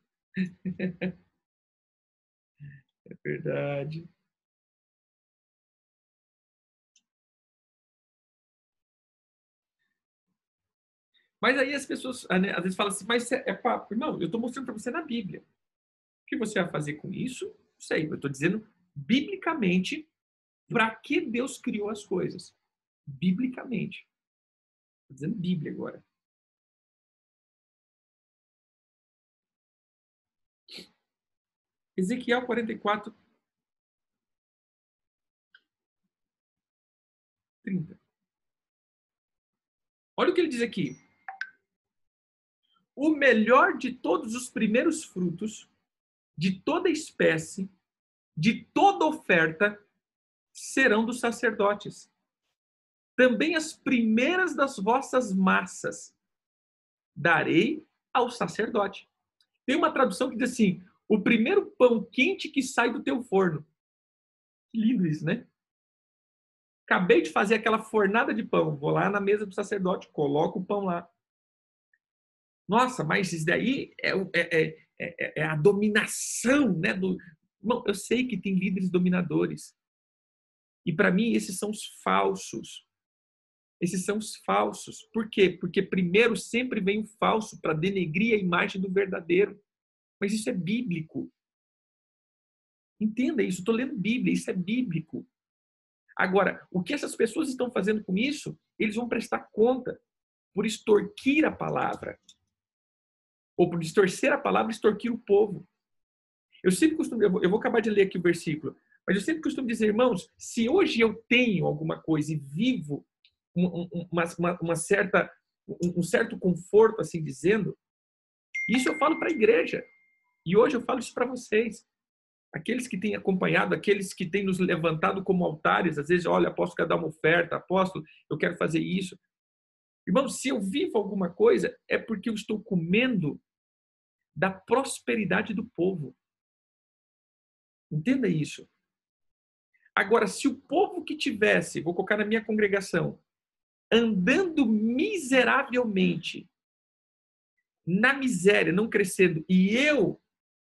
É verdade. Mas aí as pessoas né, às vezes falam assim, mas é, é papo. Não, eu estou mostrando para você na Bíblia. O que você vai fazer com isso? Sei. Eu estou dizendo biblicamente para que Deus criou as coisas. Biblicamente. Estou dizendo Bíblia agora. Ezequiel 44, 30. Olha o que ele diz aqui. O melhor de todos os primeiros frutos, de toda espécie, de toda oferta, serão dos sacerdotes. Também as primeiras das vossas massas darei ao sacerdote. Tem uma tradução que diz assim: o primeiro pão quente que sai do teu forno. Que lindo isso, né? Acabei de fazer aquela fornada de pão. Vou lá na mesa do sacerdote, coloco o pão lá. Nossa, mas isso daí é, é, é, é a dominação, né? Do... Bom, eu sei que tem líderes dominadores. E para mim, esses são os falsos. Esses são os falsos. Por quê? Porque primeiro sempre vem o falso para denegrir a imagem do verdadeiro. Mas isso é bíblico. Entenda isso, estou lendo Bíblia, isso é bíblico. Agora, o que essas pessoas estão fazendo com isso, eles vão prestar conta por extorquir a palavra. Ou por distorcer a palavra extorquir o povo. Eu sempre costumo, eu vou, eu vou acabar de ler aqui o versículo, mas eu sempre costumo dizer, irmãos, se hoje eu tenho alguma coisa e vivo uma, uma, uma certa, um certo conforto, assim dizendo, isso eu falo para a igreja. E hoje eu falo isso para vocês. Aqueles que têm acompanhado, aqueles que têm nos levantado como altares, às vezes, olha, apóstolo quer dar uma oferta, apóstolo, eu quero fazer isso. Irmão, se eu vivo alguma coisa, é porque eu estou comendo da prosperidade do povo. Entenda isso. Agora, se o povo que tivesse, vou colocar na minha congregação, andando miseravelmente, na miséria, não crescendo, e eu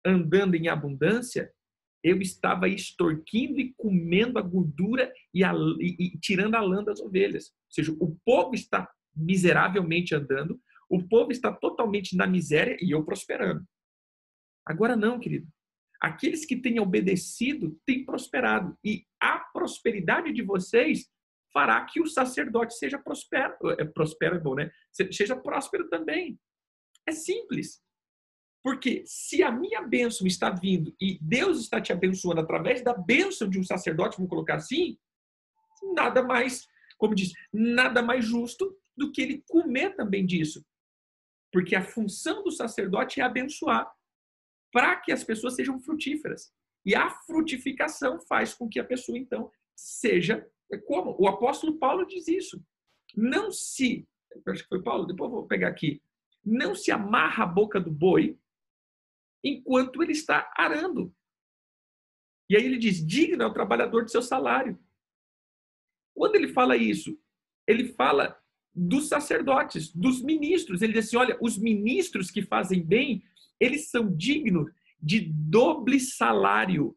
andando em abundância, eu estava extorquindo e comendo a gordura e, a, e, e tirando a lã das ovelhas. Ou seja, o povo está miseravelmente andando, o povo está totalmente na miséria e eu prosperando. Agora não, querido. Aqueles que têm obedecido têm prosperado. E a prosperidade de vocês fará que o sacerdote seja prospero. É, prospero é bom, né? Seja próspero também. É simples. Porque se a minha bênção está vindo e Deus está te abençoando através da bênção de um sacerdote, vamos colocar assim, nada mais, como diz, nada mais justo do que ele comer também disso. Porque a função do sacerdote é abençoar para que as pessoas sejam frutíferas. E a frutificação faz com que a pessoa, então, seja como? O apóstolo Paulo diz isso. Não se, acho que foi Paulo, depois vou pegar aqui. Não se amarra a boca do boi enquanto ele está arando. E aí ele diz: digno é o trabalhador de seu salário. Quando ele fala isso, ele fala dos sacerdotes, dos ministros. Ele diz assim: olha, os ministros que fazem bem, eles são dignos de doble salário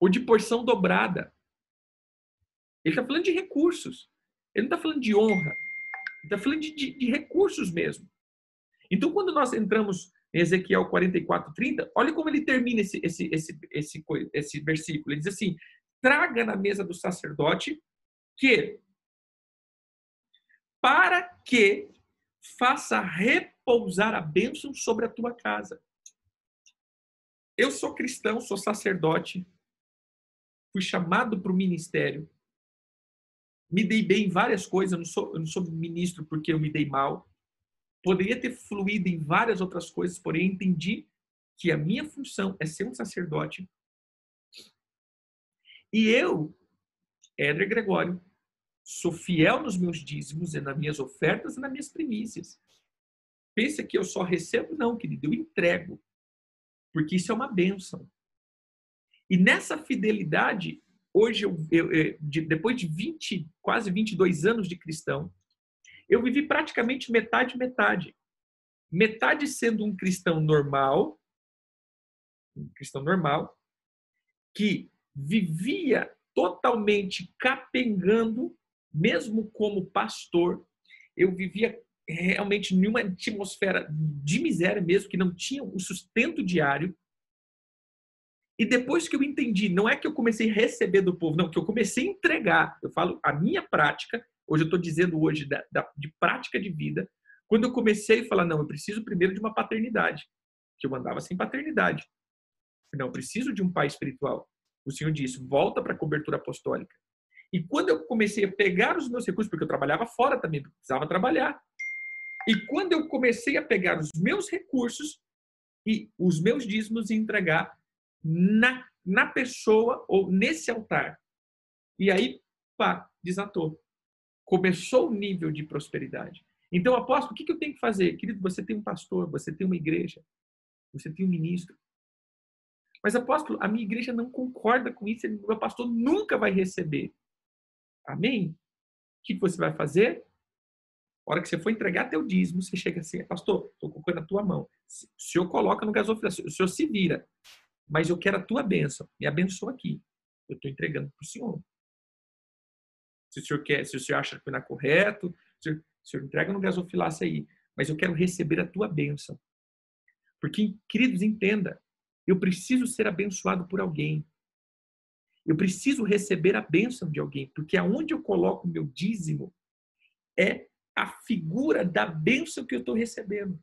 ou de porção dobrada. Ele está falando de recursos. Ele não está falando de honra. Ele está falando de, de, de recursos mesmo. Então, quando nós entramos Ezequiel 44, 30, olha como ele termina esse, esse, esse, esse, esse versículo. Ele diz assim: traga na mesa do sacerdote que, para que faça repousar a bênção sobre a tua casa. Eu sou cristão, sou sacerdote, fui chamado para o ministério, me dei bem em várias coisas, eu não sou, eu não sou ministro porque eu me dei mal. Poderia ter fluído em várias outras coisas, porém entendi que a minha função é ser um sacerdote. E eu, Éder Gregório, sou fiel nos meus dízimos e nas minhas ofertas e nas minhas primícias. Pensa que eu só recebo? Não, querido, eu entrego. Porque isso é uma bênção. E nessa fidelidade, hoje, eu, eu, de, depois de 20, quase 22 anos de cristão, eu vivi praticamente metade, metade. Metade sendo um cristão normal, um cristão normal, que vivia totalmente capengando, mesmo como pastor, eu vivia realmente numa atmosfera de miséria mesmo, que não tinha o sustento diário. E depois que eu entendi, não é que eu comecei a receber do povo, não, que eu comecei a entregar. Eu falo a minha prática, hoje eu estou dizendo hoje da, da, de prática de vida, quando eu comecei a falar, não, eu preciso primeiro de uma paternidade, que eu andava sem paternidade. Não, eu preciso de um pai espiritual. O Senhor disse, volta para a cobertura apostólica. E quando eu comecei a pegar os meus recursos, porque eu trabalhava fora também, precisava trabalhar. E quando eu comecei a pegar os meus recursos e os meus dízimos e entregar na, na pessoa ou nesse altar. E aí, pá, desatou. Começou o nível de prosperidade. Então, apóstolo, o que eu tenho que fazer? Querido, você tem um pastor, você tem uma igreja, você tem um ministro. Mas, apóstolo, a minha igreja não concorda com isso, meu pastor nunca vai receber. Amém? O que você vai fazer? A hora que você for entregar teu dízimo, você chega assim, pastor, estou com coisa na tua mão. O senhor coloca no gasofilação, o senhor se vira. Mas eu quero a tua bênção. Me abençoa aqui. Eu estou entregando para o senhor. Se o senhor quer, se o senhor acha que não é correto, se o senhor entrega no gasofilaço aí. Mas eu quero receber a tua bênção. Porque, queridos, entenda, eu preciso ser abençoado por alguém. Eu preciso receber a bênção de alguém, porque aonde eu coloco o meu dízimo é a figura da bênção que eu estou recebendo.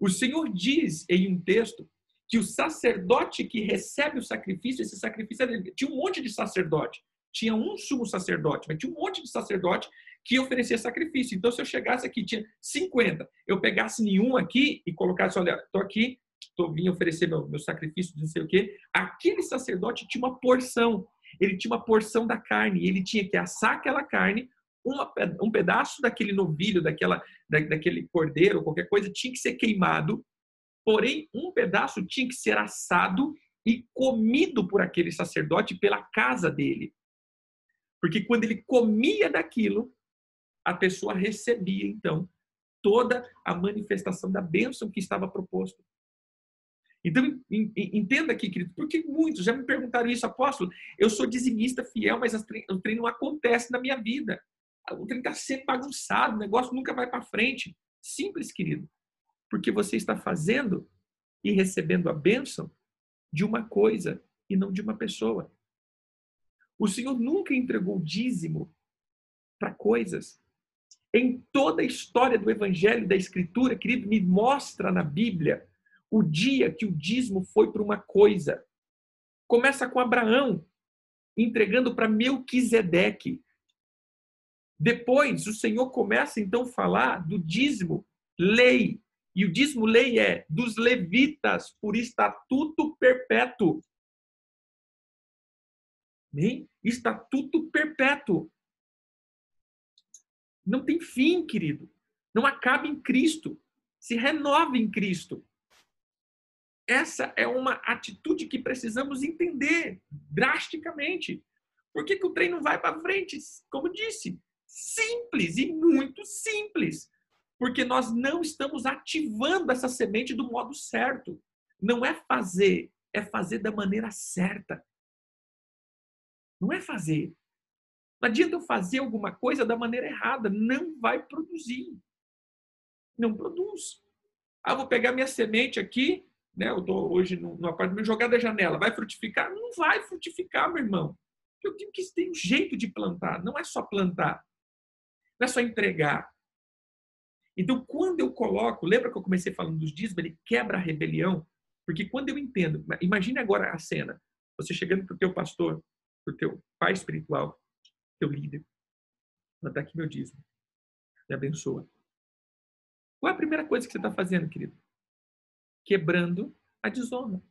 O Senhor diz em um texto que o sacerdote que recebe o sacrifício, esse sacrifício é tinha um monte de sacerdote, tinha um sumo sacerdote, mas tinha um monte de sacerdote que oferecia sacrifício. Então, se eu chegasse aqui, tinha 50, eu pegasse nenhum aqui e colocasse, olha, estou aqui, vim oferecer meu, meu sacrifício, não sei o quê, aquele sacerdote tinha uma porção, ele tinha uma porção da carne, ele tinha que assar aquela carne, uma, um pedaço daquele novilho, daquela, da, daquele cordeiro, qualquer coisa, tinha que ser queimado, porém, um pedaço tinha que ser assado e comido por aquele sacerdote pela casa dele. Porque quando ele comia daquilo, a pessoa recebia, então, toda a manifestação da bênção que estava proposto. Então, entenda aqui, querido, porque muitos já me perguntaram isso, apóstolo. Eu sou dizimista fiel, mas o treino não acontece na minha vida. O treino está sempre bagunçado, o negócio nunca vai para frente. Simples, querido. Porque você está fazendo e recebendo a bênção de uma coisa e não de uma pessoa. O Senhor nunca entregou dízimo para coisas. Em toda a história do Evangelho da Escritura, querido, me mostra na Bíblia o dia que o dízimo foi para uma coisa. Começa com Abraão entregando para Melquisedeque. Depois, o Senhor começa então a falar do dízimo, lei. E o dízimo lei é dos levitas por estatuto perpétuo. Amém? Estatuto perpétuo. Não tem fim, querido. Não acaba em Cristo. Se renova em Cristo. Essa é uma atitude que precisamos entender drasticamente. Por que, que o trem não vai para frente? Como disse, simples e muito simples. Porque nós não estamos ativando essa semente do modo certo. Não é fazer, é fazer da maneira certa. Não é fazer. Não adianta eu fazer alguma coisa da maneira errada. Não vai produzir. Não produz. Ah, vou pegar minha semente aqui, né? Eu estou hoje no, no apartamento, jogar da janela, vai frutificar? Não vai frutificar, meu irmão. Eu tenho que ter um jeito de plantar, não é só plantar, não é só entregar. Então, quando eu coloco, lembra que eu comecei falando dos dízimos, ele quebra a rebelião, porque quando eu entendo, imagine agora a cena, você chegando para o teu pastor, para o teu pai espiritual, teu líder, está aqui meu dízimo, me abençoa. Qual é a primeira coisa que você está fazendo, querido? Quebrando a desonra.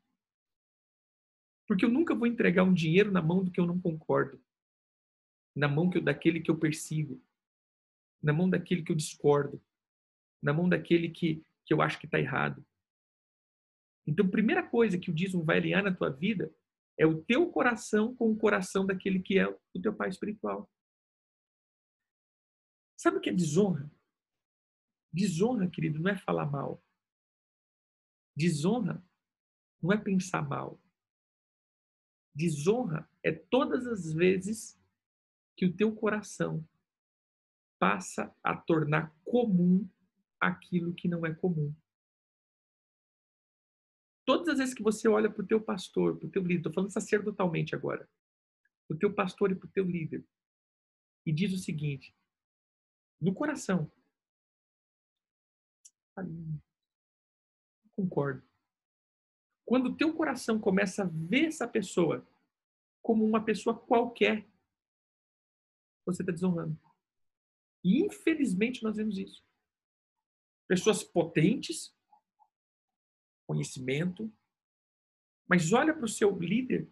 Porque eu nunca vou entregar um dinheiro na mão do que eu não concordo, na mão que eu, daquele que eu persigo, na mão daquele que eu discordo, na mão daquele que, que eu acho que está errado. Então, a primeira coisa que o dízimo vai alinhar na tua vida é o teu coração com o coração daquele que é o teu pai espiritual. Sabe o que é desonra? Desonra, querido, não é falar mal. Desonra não é pensar mal. Desonra é todas as vezes que o teu coração passa a tornar comum aquilo que não é comum. Todas as vezes que você olha para o teu pastor, para o teu líder, estou falando sacerdotalmente agora, para o teu pastor e para o teu líder, e diz o seguinte, no coração, concordo. Quando o teu coração começa a ver essa pessoa como uma pessoa qualquer, você está desonrando. E infelizmente nós vemos isso. Pessoas potentes, conhecimento, mas olha para o seu líder,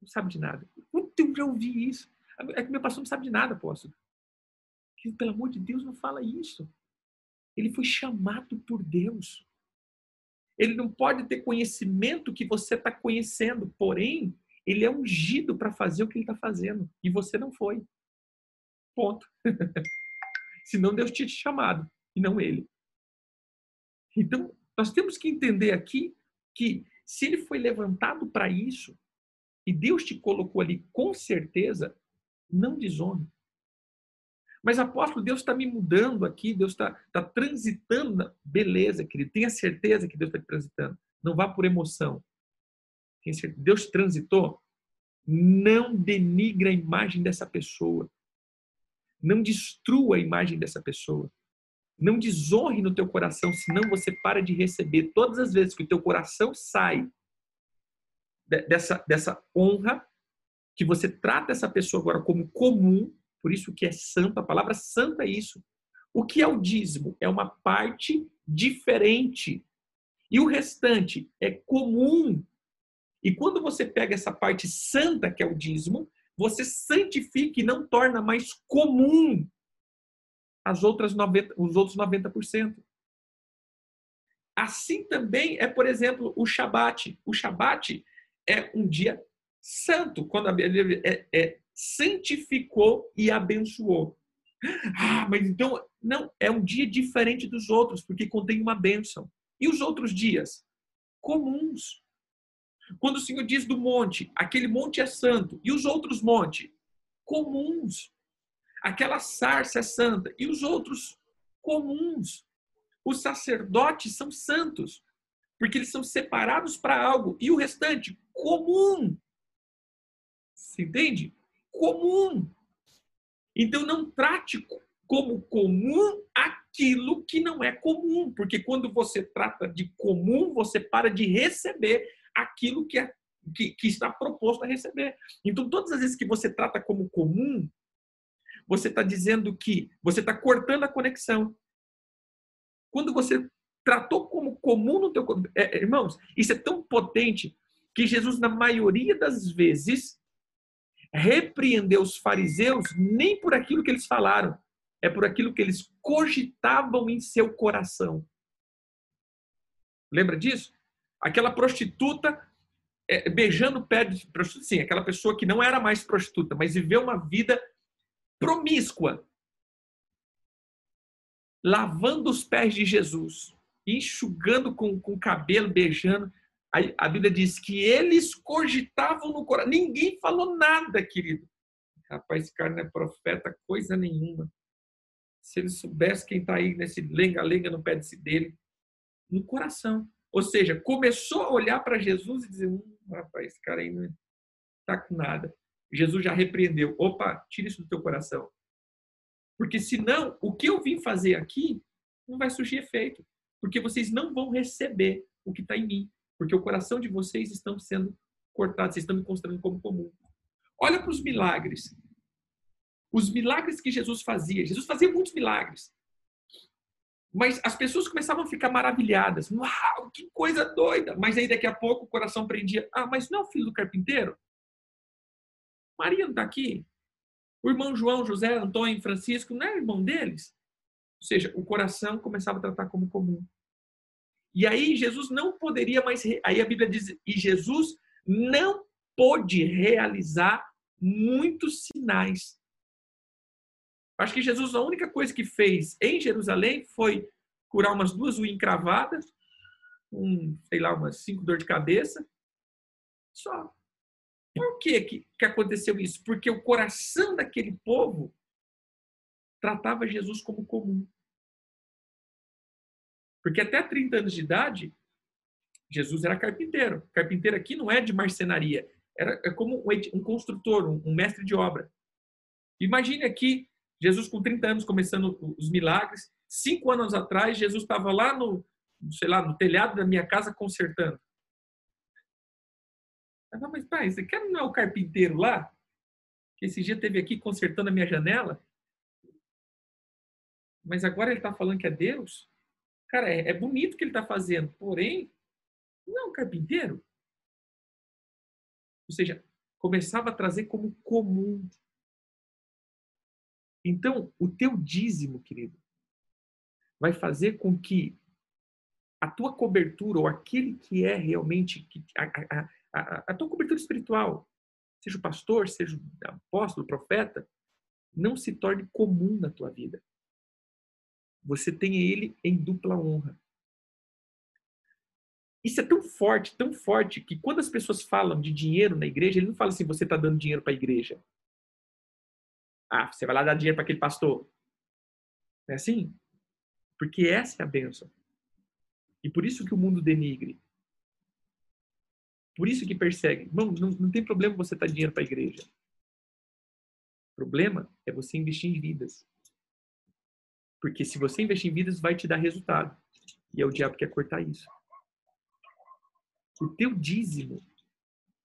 não sabe de nada. Quanto eu já ouvi isso? É que meu pastor não sabe de nada, apóstolo. Pelo amor de Deus, não fala isso. Ele foi chamado por Deus. Ele não pode ter conhecimento que você está conhecendo, porém, ele é ungido para fazer o que ele está fazendo e você não foi. Ponto. Senão Deus tinha te chamado e não ele. Então, nós temos que entender aqui que se ele foi levantado para isso e Deus te colocou ali com certeza, não desonre. Mas apóstolo, Deus está me mudando aqui, Deus está tá transitando. Beleza, querido, tenha certeza que Deus está transitando. Não vá por emoção. Deus transitou. Não denigre a imagem dessa pessoa. Não destrua a imagem dessa pessoa. Não desonre no teu coração, senão você para de receber. Todas as vezes que o teu coração sai dessa, dessa honra, que você trata essa pessoa agora como comum, por isso que é santo, a palavra santo é isso. O que é o dízimo? É uma parte diferente. E o restante é comum. E quando você pega essa parte santa, que é o dízimo, você santifica e não torna mais comum as outras 90, os outros 90%. Assim também é, por exemplo, o Shabat. O Shabat é um dia santo, quando a Bíblia é, é santificou e abençoou. Ah, mas então, não, é um dia diferente dos outros, porque contém uma bênção. E os outros dias? Comuns. Quando o Senhor diz do monte, aquele monte é santo, e os outros montes? Comuns. Aquela sarça é santa, e os outros? Comuns. Os sacerdotes são santos, porque eles são separados para algo, e o restante? Comum. Você entende? Comum. Então não trate como comum aquilo que não é comum, porque quando você trata de comum, você para de receber aquilo que, é, que, que está proposto a receber. Então, todas as vezes que você trata como comum, você está dizendo que você está cortando a conexão. Quando você tratou como comum no teu é, irmãos, isso é tão potente que Jesus na maioria das vezes repreender os fariseus nem por aquilo que eles falaram, é por aquilo que eles cogitavam em seu coração. Lembra disso? Aquela prostituta é, beijando o pé de prostituta, sim, aquela pessoa que não era mais prostituta, mas viveu uma vida promíscua, lavando os pés de Jesus, enxugando com, com o cabelo, beijando. A Bíblia diz que eles cogitavam no coração. Ninguém falou nada, querido. Rapaz, esse cara não é profeta, coisa nenhuma. Se ele soubesse quem está aí nesse lenga-lenga no pé dele, no coração. Ou seja, começou a olhar para Jesus e dizer: hum, rapaz, esse cara aí não está com nada. Jesus já repreendeu: opa, tira isso do teu coração. Porque senão, o que eu vim fazer aqui não vai surgir efeito. Porque vocês não vão receber o que está em mim porque o coração de vocês estão sendo cortados, vocês estão me considerando como comum. Olha para os milagres. Os milagres que Jesus fazia. Jesus fazia muitos milagres. Mas as pessoas começavam a ficar maravilhadas. Uau, que coisa doida! Mas aí daqui a pouco o coração prendia. Ah, mas não é o filho do carpinteiro? Maria não está aqui? O irmão João, José, Antônio, Francisco, não é irmão deles? Ou seja, o coração começava a tratar como comum. E aí Jesus não poderia mais. Aí a Bíblia diz: e Jesus não pôde realizar muitos sinais. Acho que Jesus, a única coisa que fez em Jerusalém foi curar umas duas encravadas, um, sei lá, umas cinco dor de cabeça. Só. Por que, que, que aconteceu isso? Porque o coração daquele povo tratava Jesus como comum. Porque até 30 anos de idade, Jesus era carpinteiro. Carpinteiro aqui não é de marcenaria, era é como um construtor, um mestre de obra. Imagine aqui Jesus com 30 anos começando os milagres. Cinco anos atrás, Jesus estava lá no, sei lá, no telhado da minha casa consertando. Não, mas pai, você quer não é o carpinteiro lá? Que esse dia teve aqui consertando a minha janela? Mas agora ele está falando que é Deus? Cara, é, é bonito o que ele está fazendo, porém, não é um carpinteiro. Ou seja, começava a trazer como comum. Então, o teu dízimo, querido, vai fazer com que a tua cobertura, ou aquele que é realmente a, a, a, a tua cobertura espiritual, seja o pastor, seja o apóstolo, o profeta, não se torne comum na tua vida. Você tenha ele em dupla honra. Isso é tão forte, tão forte, que quando as pessoas falam de dinheiro na igreja, ele não fala assim, você está dando dinheiro para a igreja. Ah, você vai lá dar dinheiro para aquele pastor. Não é assim? Porque essa é a bênção. E por isso que o mundo denigre. Por isso que persegue. Não, não tem problema você dar dinheiro para a igreja. O problema é você investir em vidas. Porque se você investir em vidas, vai te dar resultado. E é o diabo que quer cortar isso. O teu dízimo,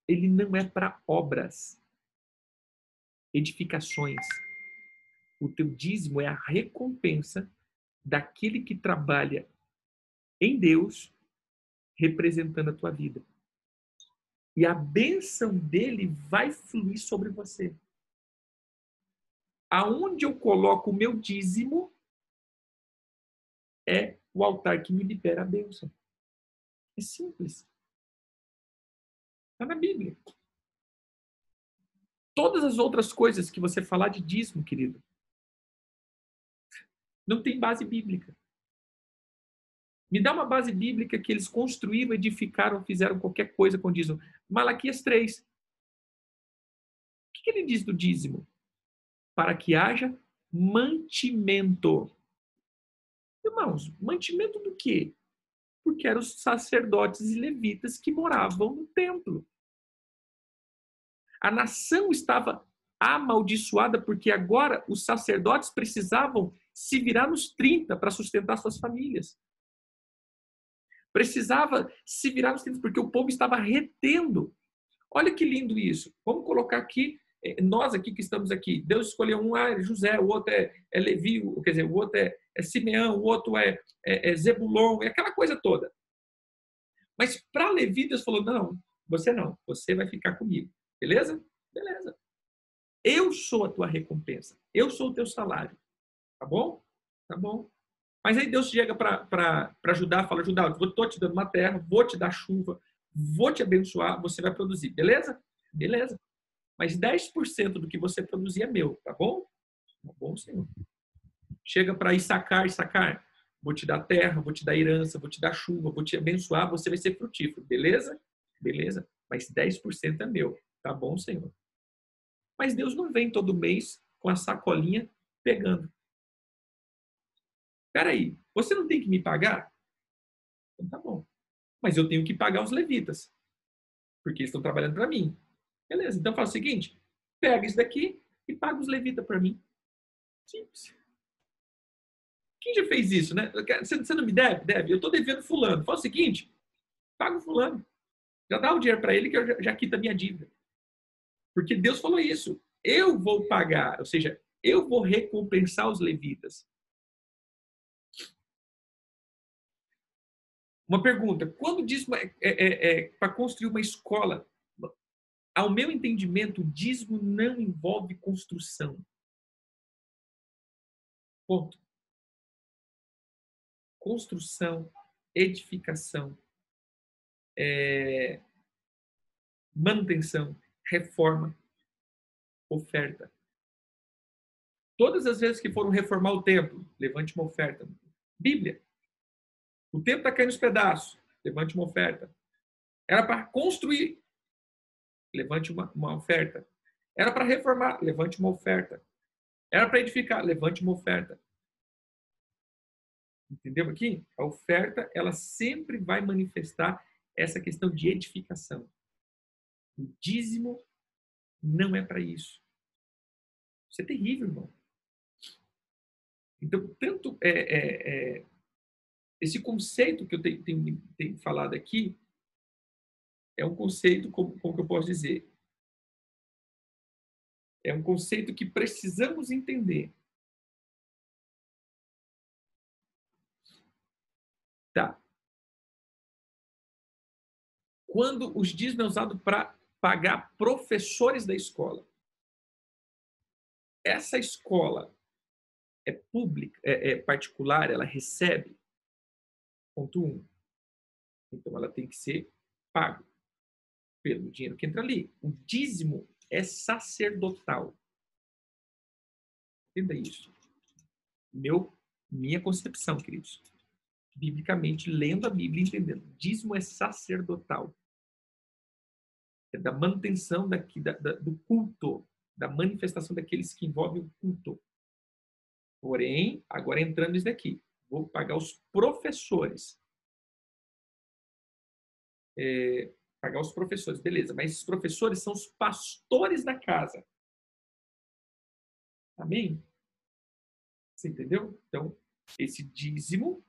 ele não é para obras, edificações. O teu dízimo é a recompensa daquele que trabalha em Deus, representando a tua vida. E a bênção dele vai fluir sobre você. Aonde eu coloco o meu dízimo é o altar que me libera a bênção. É simples. Está na Bíblia. Todas as outras coisas que você falar de dízimo, querido, não tem base bíblica. Me dá uma base bíblica que eles construíram, edificaram, fizeram qualquer coisa com dízimo. Malaquias 3. O que ele diz do dízimo? Para que haja mantimento. Irmãos, mantimento do quê? Porque eram os sacerdotes e levitas que moravam no templo. A nação estava amaldiçoada porque agora os sacerdotes precisavam se virar nos 30 para sustentar suas famílias. Precisava se virar nos 30 porque o povo estava retendo. Olha que lindo isso. Vamos colocar aqui, eh, nós aqui que estamos aqui. Deus escolheu um, ah, é José, o outro é, é Levi, quer dizer, o outro é, é Simeão, o outro é, é, é Zebulon, é aquela coisa toda. Mas para Levi, Deus falou: não, você não, você vai ficar comigo. Beleza? Beleza. Eu sou a tua recompensa. Eu sou o teu salário. Tá bom? Tá bom. Mas aí Deus chega para ajudar, fala, Judá, eu estou te dando uma terra, vou te dar chuva, vou te abençoar, você vai produzir. Beleza? Beleza. Mas 10% do que você produzir é meu, tá bom? Tá bom, Senhor. Chega para Issacar, Issacar, vou te dar terra, vou te dar herança, vou te dar chuva, vou te abençoar, você vai ser frutífero. Beleza? Beleza. Mas 10% é meu. Tá bom, Senhor. Mas Deus não vem todo mês com a sacolinha pegando. Peraí, você não tem que me pagar? Então tá bom. Mas eu tenho que pagar os levitas. Porque eles estão trabalhando para mim. Beleza, então faz o seguinte: pega isso daqui e paga os levitas para mim. Simples. Quem já fez isso, né? Você não me deve? Deve. Eu estou devendo fulano. Faz o seguinte: paga o fulano. Já dá o dinheiro para ele que eu já, já quito a minha dívida. Porque Deus falou isso. Eu vou pagar, ou seja, eu vou recompensar os levitas. Uma pergunta: quando diz é, é, é, para construir uma escola, ao meu entendimento, o dízimo não envolve construção. Ponto. Construção, edificação, é, manutenção, reforma, oferta. Todas as vezes que foram reformar o templo, levante uma oferta. Bíblia. O templo está caindo nos pedaços, levante uma oferta. Era para construir. levante uma, uma oferta. Era para reformar, levante uma oferta. Era para edificar, levante uma oferta. Entendeu aqui? A oferta, ela sempre vai manifestar essa questão de edificação. O dízimo não é para isso. Isso é terrível, irmão. Então, tanto é, é, é esse conceito que eu tenho, tenho, tenho, falado aqui é um conceito, como, como eu posso dizer? É um conceito que precisamos entender. Tá. Quando os dízimos é usado para pagar professores da escola. Essa escola é pública, é, é particular, ela recebe ponto um. Então ela tem que ser paga pelo dinheiro que entra ali. O dízimo é sacerdotal. Entenda isso. Meu, minha concepção, queridos. Biblicamente, lendo a Bíblia entendendo. Dízimo é sacerdotal. É da manutenção daqui, da, da, do culto, da manifestação daqueles que envolvem o culto. Porém, agora entrando isso daqui, vou pagar os professores. É, pagar os professores, beleza, mas esses professores são os pastores da casa. Amém? Você entendeu? Então, esse dízimo,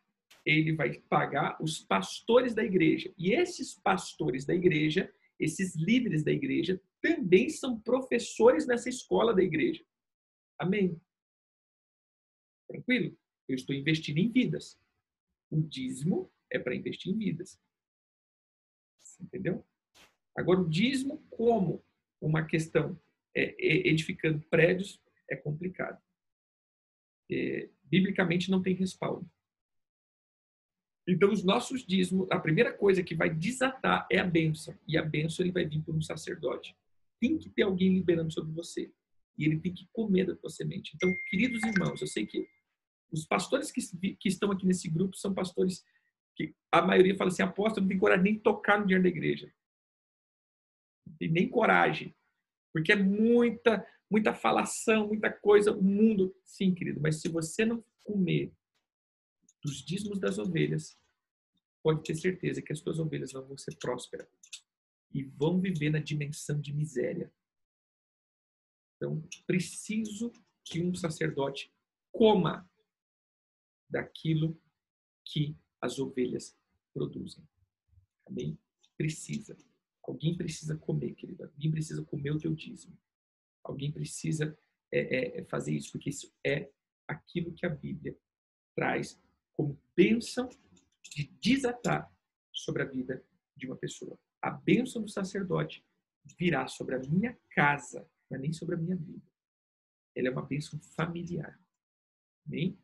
ele vai pagar os pastores da igreja. E esses pastores da igreja, esses líderes da igreja, também são professores nessa escola da igreja. Amém? Tranquilo? Eu estou investindo em vidas. O dízimo é para investir em vidas. Entendeu? Agora, o dízimo como uma questão é, é, edificando prédios é complicado. É, biblicamente não tem respaldo. Então, os nossos dízimos, a primeira coisa que vai desatar é a bênção. E a bênção ele vai vir por um sacerdote. Tem que ter alguém liberando sobre você. E ele tem que comer da tua semente. Então, queridos irmãos, eu sei que os pastores que, que estão aqui nesse grupo são pastores que a maioria fala assim, apóstolo, não tem coragem nem tocar no dinheiro da igreja. Não tem nem coragem. Porque é muita, muita falação, muita coisa, o mundo. Sim, querido, mas se você não comer dos dízimos das ovelhas, pode ter certeza que as suas ovelhas vão ser prósperas e vão viver na dimensão de miséria. Então, preciso que um sacerdote coma daquilo que as ovelhas produzem. Amém? Precisa. Alguém precisa comer, querida. Alguém precisa comer o teu dízimo. Alguém precisa é, é, é, fazer isso, porque isso é aquilo que a Bíblia traz como bênção de desatar sobre a vida de uma pessoa. A bênção do sacerdote virá sobre a minha casa, mas nem sobre a minha vida. Ela é uma bênção familiar. Amém?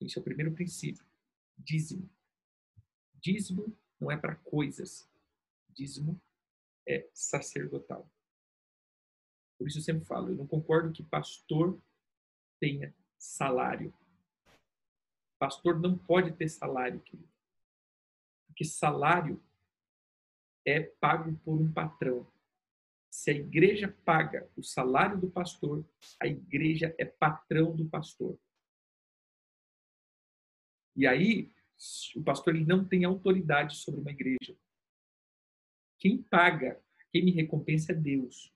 Esse é o primeiro princípio. Dízimo. Dízimo não é para coisas. Dízimo é sacerdotal. Por isso eu sempre falo, eu não concordo que pastor tenha salário. Pastor não pode ter salário, querido. Porque salário é pago por um patrão. Se a igreja paga o salário do pastor, a igreja é patrão do pastor. E aí, o pastor ele não tem autoridade sobre uma igreja. Quem paga, quem me recompensa é Deus.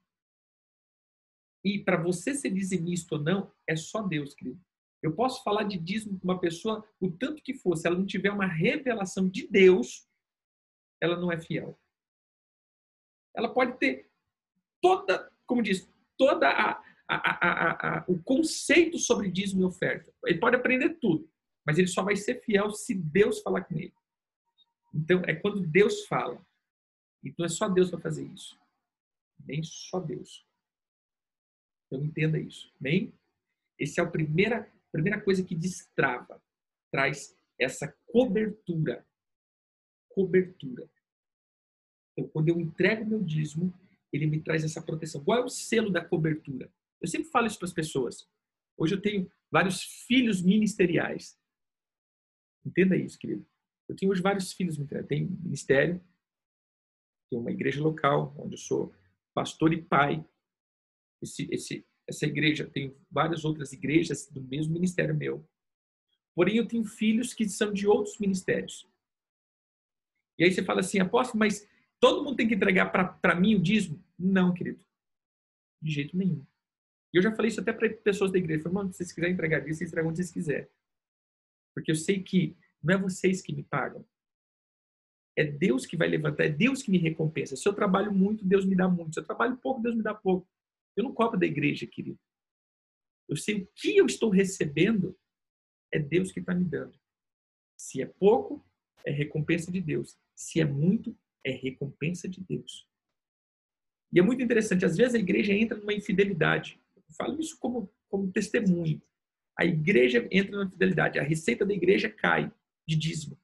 E para você ser dizimista ou não, é só Deus, querido. Eu posso falar de dízimo com uma pessoa o tanto que for, se ela não tiver uma revelação de Deus, ela não é fiel. Ela pode ter toda, como diz, toda a, a, a, o conceito sobre dízimo e oferta. Ele pode aprender tudo, mas ele só vai ser fiel se Deus falar com ele. Então, é quando Deus fala. Então, é só Deus para fazer isso. Nem só Deus. Então, entenda isso. Bem? Esse é a primeira, primeira coisa que destrava, traz essa cobertura. Cobertura. Então, quando eu entrego meu dízimo, ele me traz essa proteção. Qual é o selo da cobertura? Eu sempre falo isso para as pessoas. Hoje eu tenho vários filhos ministeriais. Entenda isso, querido. Eu tenho hoje vários filhos ministeriais. Tenho ministério, tenho uma igreja local, onde eu sou pastor e pai. Esse, esse, essa igreja tem várias outras igrejas do mesmo ministério meu. Porém, eu tenho filhos que são de outros ministérios. E aí você fala assim, apóstolo, mas todo mundo tem que entregar para mim o dízimo? Não, querido. De jeito nenhum. E eu já falei isso até para pessoas da igreja. Falei, mano, se vocês quiserem entregar dízimo, vocês entregam onde vocês quiserem. Porque eu sei que não é vocês que me pagam. É Deus que vai levantar, é Deus que me recompensa. Se eu trabalho muito, Deus me dá muito. Se eu trabalho pouco, Deus me dá pouco. Eu não cobro da igreja, querido. Eu sei o que eu estou recebendo, é Deus que está me dando. Se é pouco, é recompensa de Deus. Se é muito, é recompensa de Deus. E é muito interessante, às vezes a igreja entra numa infidelidade. Eu falo isso como, como testemunho. A igreja entra numa infidelidade, a receita da igreja cai de dízimo.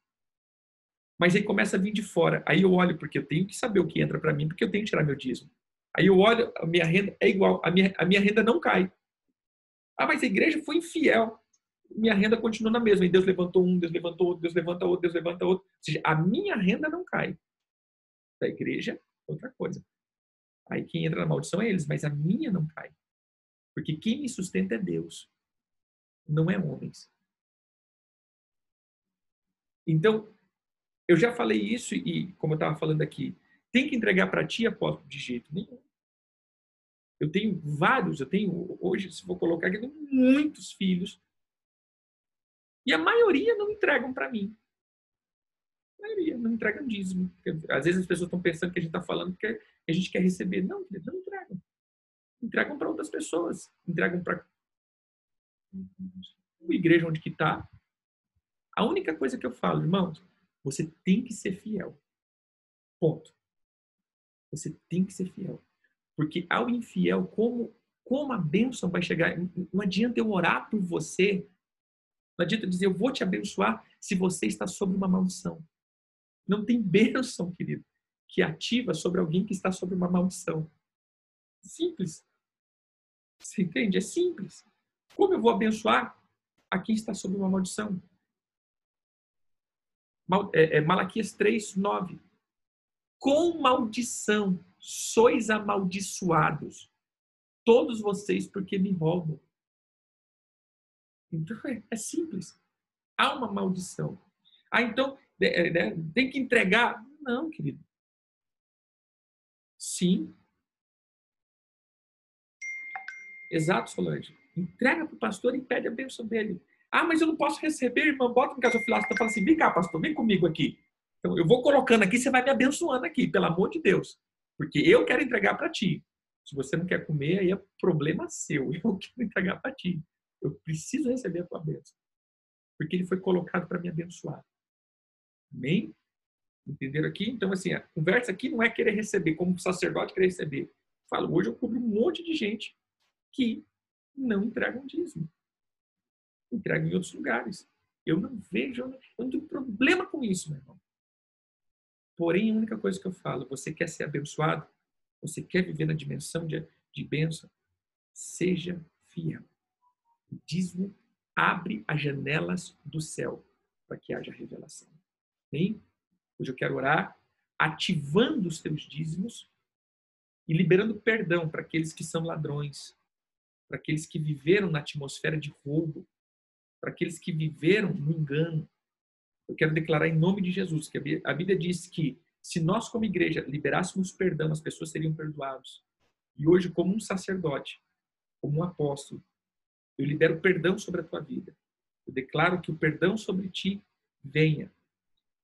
Mas aí começa a vir de fora. Aí eu olho, porque eu tenho que saber o que entra para mim, porque eu tenho que tirar meu dízimo. Aí eu olho, a minha renda é igual, a minha, a minha renda não cai. Ah, mas a igreja foi infiel. Minha renda continua na mesma. E Deus levantou um, Deus levantou outro, Deus levanta outro, Deus levanta outro. Ou seja, a minha renda não cai. Da igreja, outra coisa. Aí quem entra na maldição é eles, mas a minha não cai. Porque quem me sustenta é Deus, não é homens. Então, eu já falei isso e, como eu estava falando aqui, tem que entregar para ti, apóstolo, de jeito nenhum. Eu tenho vários, eu tenho, hoje, se vou colocar aqui, muitos filhos. E a maioria não entregam para mim. A maioria não entregam dízimo. Às vezes as pessoas estão pensando que a gente está falando que a gente quer receber. Não, não entregam. Entregam para outras pessoas. Entregam para a igreja onde que está. A única coisa que eu falo, irmãos, você tem que ser fiel. Ponto. Você tem que ser fiel. Porque ao infiel, como, como a bênção vai chegar? Não adianta eu orar por você. Não adianta eu dizer, eu vou te abençoar se você está sob uma maldição. Não tem bênção, querido, que ativa sobre alguém que está sob uma maldição. Simples. Você entende? É simples. Como eu vou abençoar a quem está sob uma maldição? é, é, Malaquias 3, 9. Com maldição sois amaldiçoados, todos vocês, porque me roubam. Então é, é simples. Há uma maldição. Ah, então é, né, tem que entregar? Não, querido. Sim. Exato, Solange. Entrega para o pastor e pede a bênção dele. Ah, mas eu não posso receber, irmão. Bota no gasofilácio e fala assim: vem cá, pastor, vem comigo aqui. Então, eu vou colocando aqui, você vai me abençoando aqui, pelo amor de Deus. Porque eu quero entregar para ti. Se você não quer comer, aí é problema seu. Eu quero entregar para ti. Eu preciso receber a tua bênção. Porque ele foi colocado para me abençoar. Amém? Entenderam aqui? Então, assim, a conversa aqui não é querer receber, como sacerdote querer receber. Falo, hoje eu cubro um monte de gente que não entrega um dízimo entrega em outros lugares. Eu não vejo, eu não tenho problema com isso, meu irmão. Porém, a única coisa que eu falo, você quer ser abençoado? Você quer viver na dimensão de, de bênção? Seja fiel. O dízimo abre as janelas do céu para que haja revelação. Bem? Hoje eu quero orar ativando os teus dízimos e liberando perdão para aqueles que são ladrões, para aqueles que viveram na atmosfera de roubo, para aqueles que viveram no engano. Eu quero declarar em nome de Jesus que a Bíblia diz que se nós como igreja liberássemos perdão, as pessoas seriam perdoadas. E hoje, como um sacerdote, como um apóstolo, eu libero perdão sobre a tua vida. Eu declaro que o perdão sobre ti venha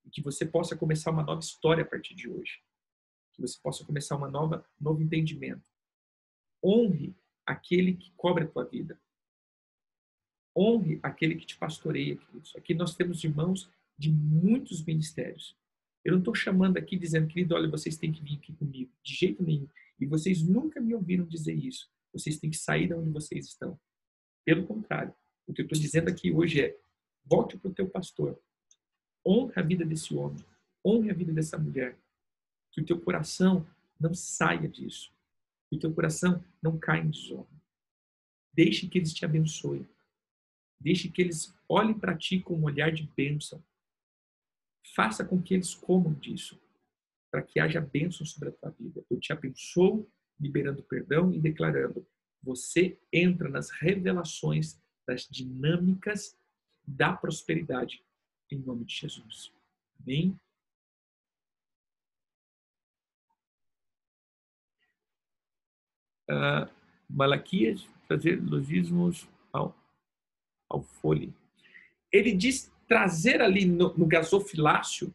e que você possa começar uma nova história a partir de hoje. Que você possa começar uma nova novo entendimento. Honre aquele que cobre a tua vida. Honre aquele que te pastoreia, queridos. Aqui nós temos irmãos de muitos ministérios. Eu não estou chamando aqui dizendo, querido, olha, vocês têm que vir aqui comigo. De jeito nenhum. E vocês nunca me ouviram dizer isso. Vocês têm que sair de onde vocês estão. Pelo contrário, o que eu estou dizendo aqui hoje é: volte para o teu pastor. Honre a vida desse homem. Honre a vida dessa mulher. Que o teu coração não saia disso. Que o teu coração não caia em desonra. Deixe que eles te abençoem. Deixe que eles olhem para ti com um olhar de bênção. Faça com que eles comam disso, para que haja bênção sobre a tua vida. Eu te abençoo liberando perdão e declarando: você entra nas revelações das dinâmicas da prosperidade em nome de Jesus. Amém? Uh, Malaquias fazer logismos ao, ao folhe. Ele diz trazer ali no, no gasofilácio,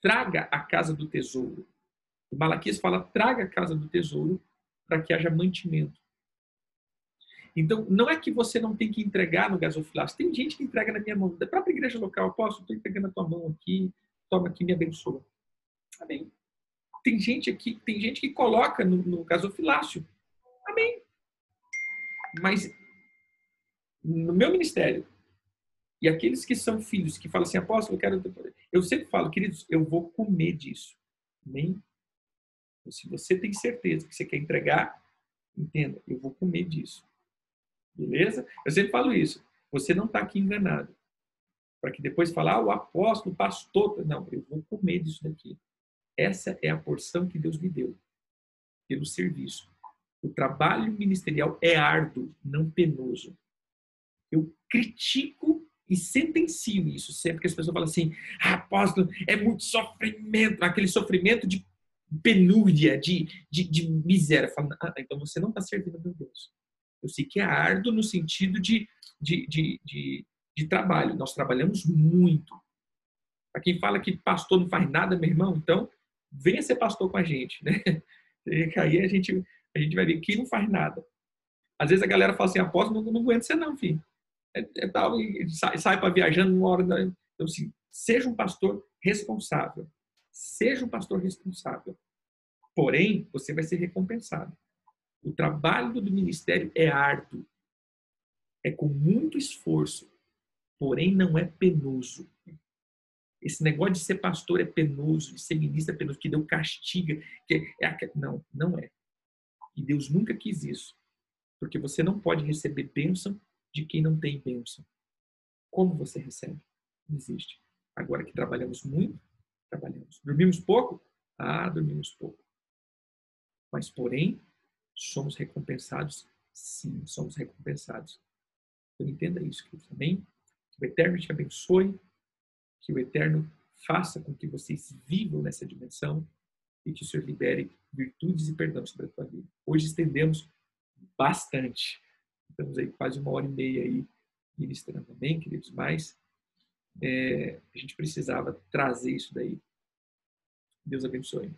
traga a casa do tesouro. O Malaquias fala, traga a casa do tesouro para que haja mantimento. Então, não é que você não tem que entregar no gasofilácio. Tem gente que entrega na minha mão. Da própria igreja local, posso, estou entregando a tua mão aqui, toma aqui, me abençoa. Amém. Tem gente aqui, tem gente que coloca no, no gasofilácio. Amém. Mas no meu ministério, e aqueles que são filhos, que falam assim, apóstolo, eu quero. Eu sempre falo, queridos, eu vou comer disso. Amém? Se você tem certeza que você quer entregar, entenda, eu vou comer disso. Beleza? Eu sempre falo isso. Você não está aqui enganado. Para que depois falar, ah, o apóstolo, o pastor. Não, eu vou comer disso daqui. Essa é a porção que Deus me deu pelo serviço. O trabalho ministerial é árduo, não penoso. Eu critico e sentencio isso sempre que as pessoas falam assim: ah, apóstolo, é muito sofrimento, aquele sofrimento de penúria, de, de, de miséria. Falo, ah, então você não está servindo meu Deus. Eu sei que é árduo no sentido de, de, de, de, de trabalho. Nós trabalhamos muito. Para quem fala que pastor não faz nada, meu irmão, então venha ser pastor com a gente, né? Aí a gente, a gente vai ver que não faz nada. Às vezes a galera fala assim, apóstolo, não, não aguento você não, filho. É, é tal, e sai, sai para viajando uma hora. Da... Então, assim, seja um pastor responsável. Seja um pastor responsável. Porém, você vai ser recompensado. O trabalho do ministério é árduo, é com muito esforço, porém não é penoso. Esse negócio de ser pastor é penoso, de ser ministro é penoso, que Deus castiga. Que é, é, não, não é. E Deus nunca quis isso. Porque você não pode receber bênção de quem não tem bênção. Como você recebe? Não existe. Agora que trabalhamos muito, trabalhamos. Dormimos pouco? Ah, dormimos pouco. Mas, porém, somos recompensados? Sim, somos recompensados. Então entenda isso, queridos. Amém? Que o Eterno te abençoe, que o Eterno faça com que vocês vivam nessa dimensão e que o Senhor libere virtudes e perdão sobre a tua vida. Hoje estendemos bastante. Estamos aí quase uma hora e meia aí ministrando. Amém, queridos? Mas é, a gente precisava trazer isso daí. Deus abençoe.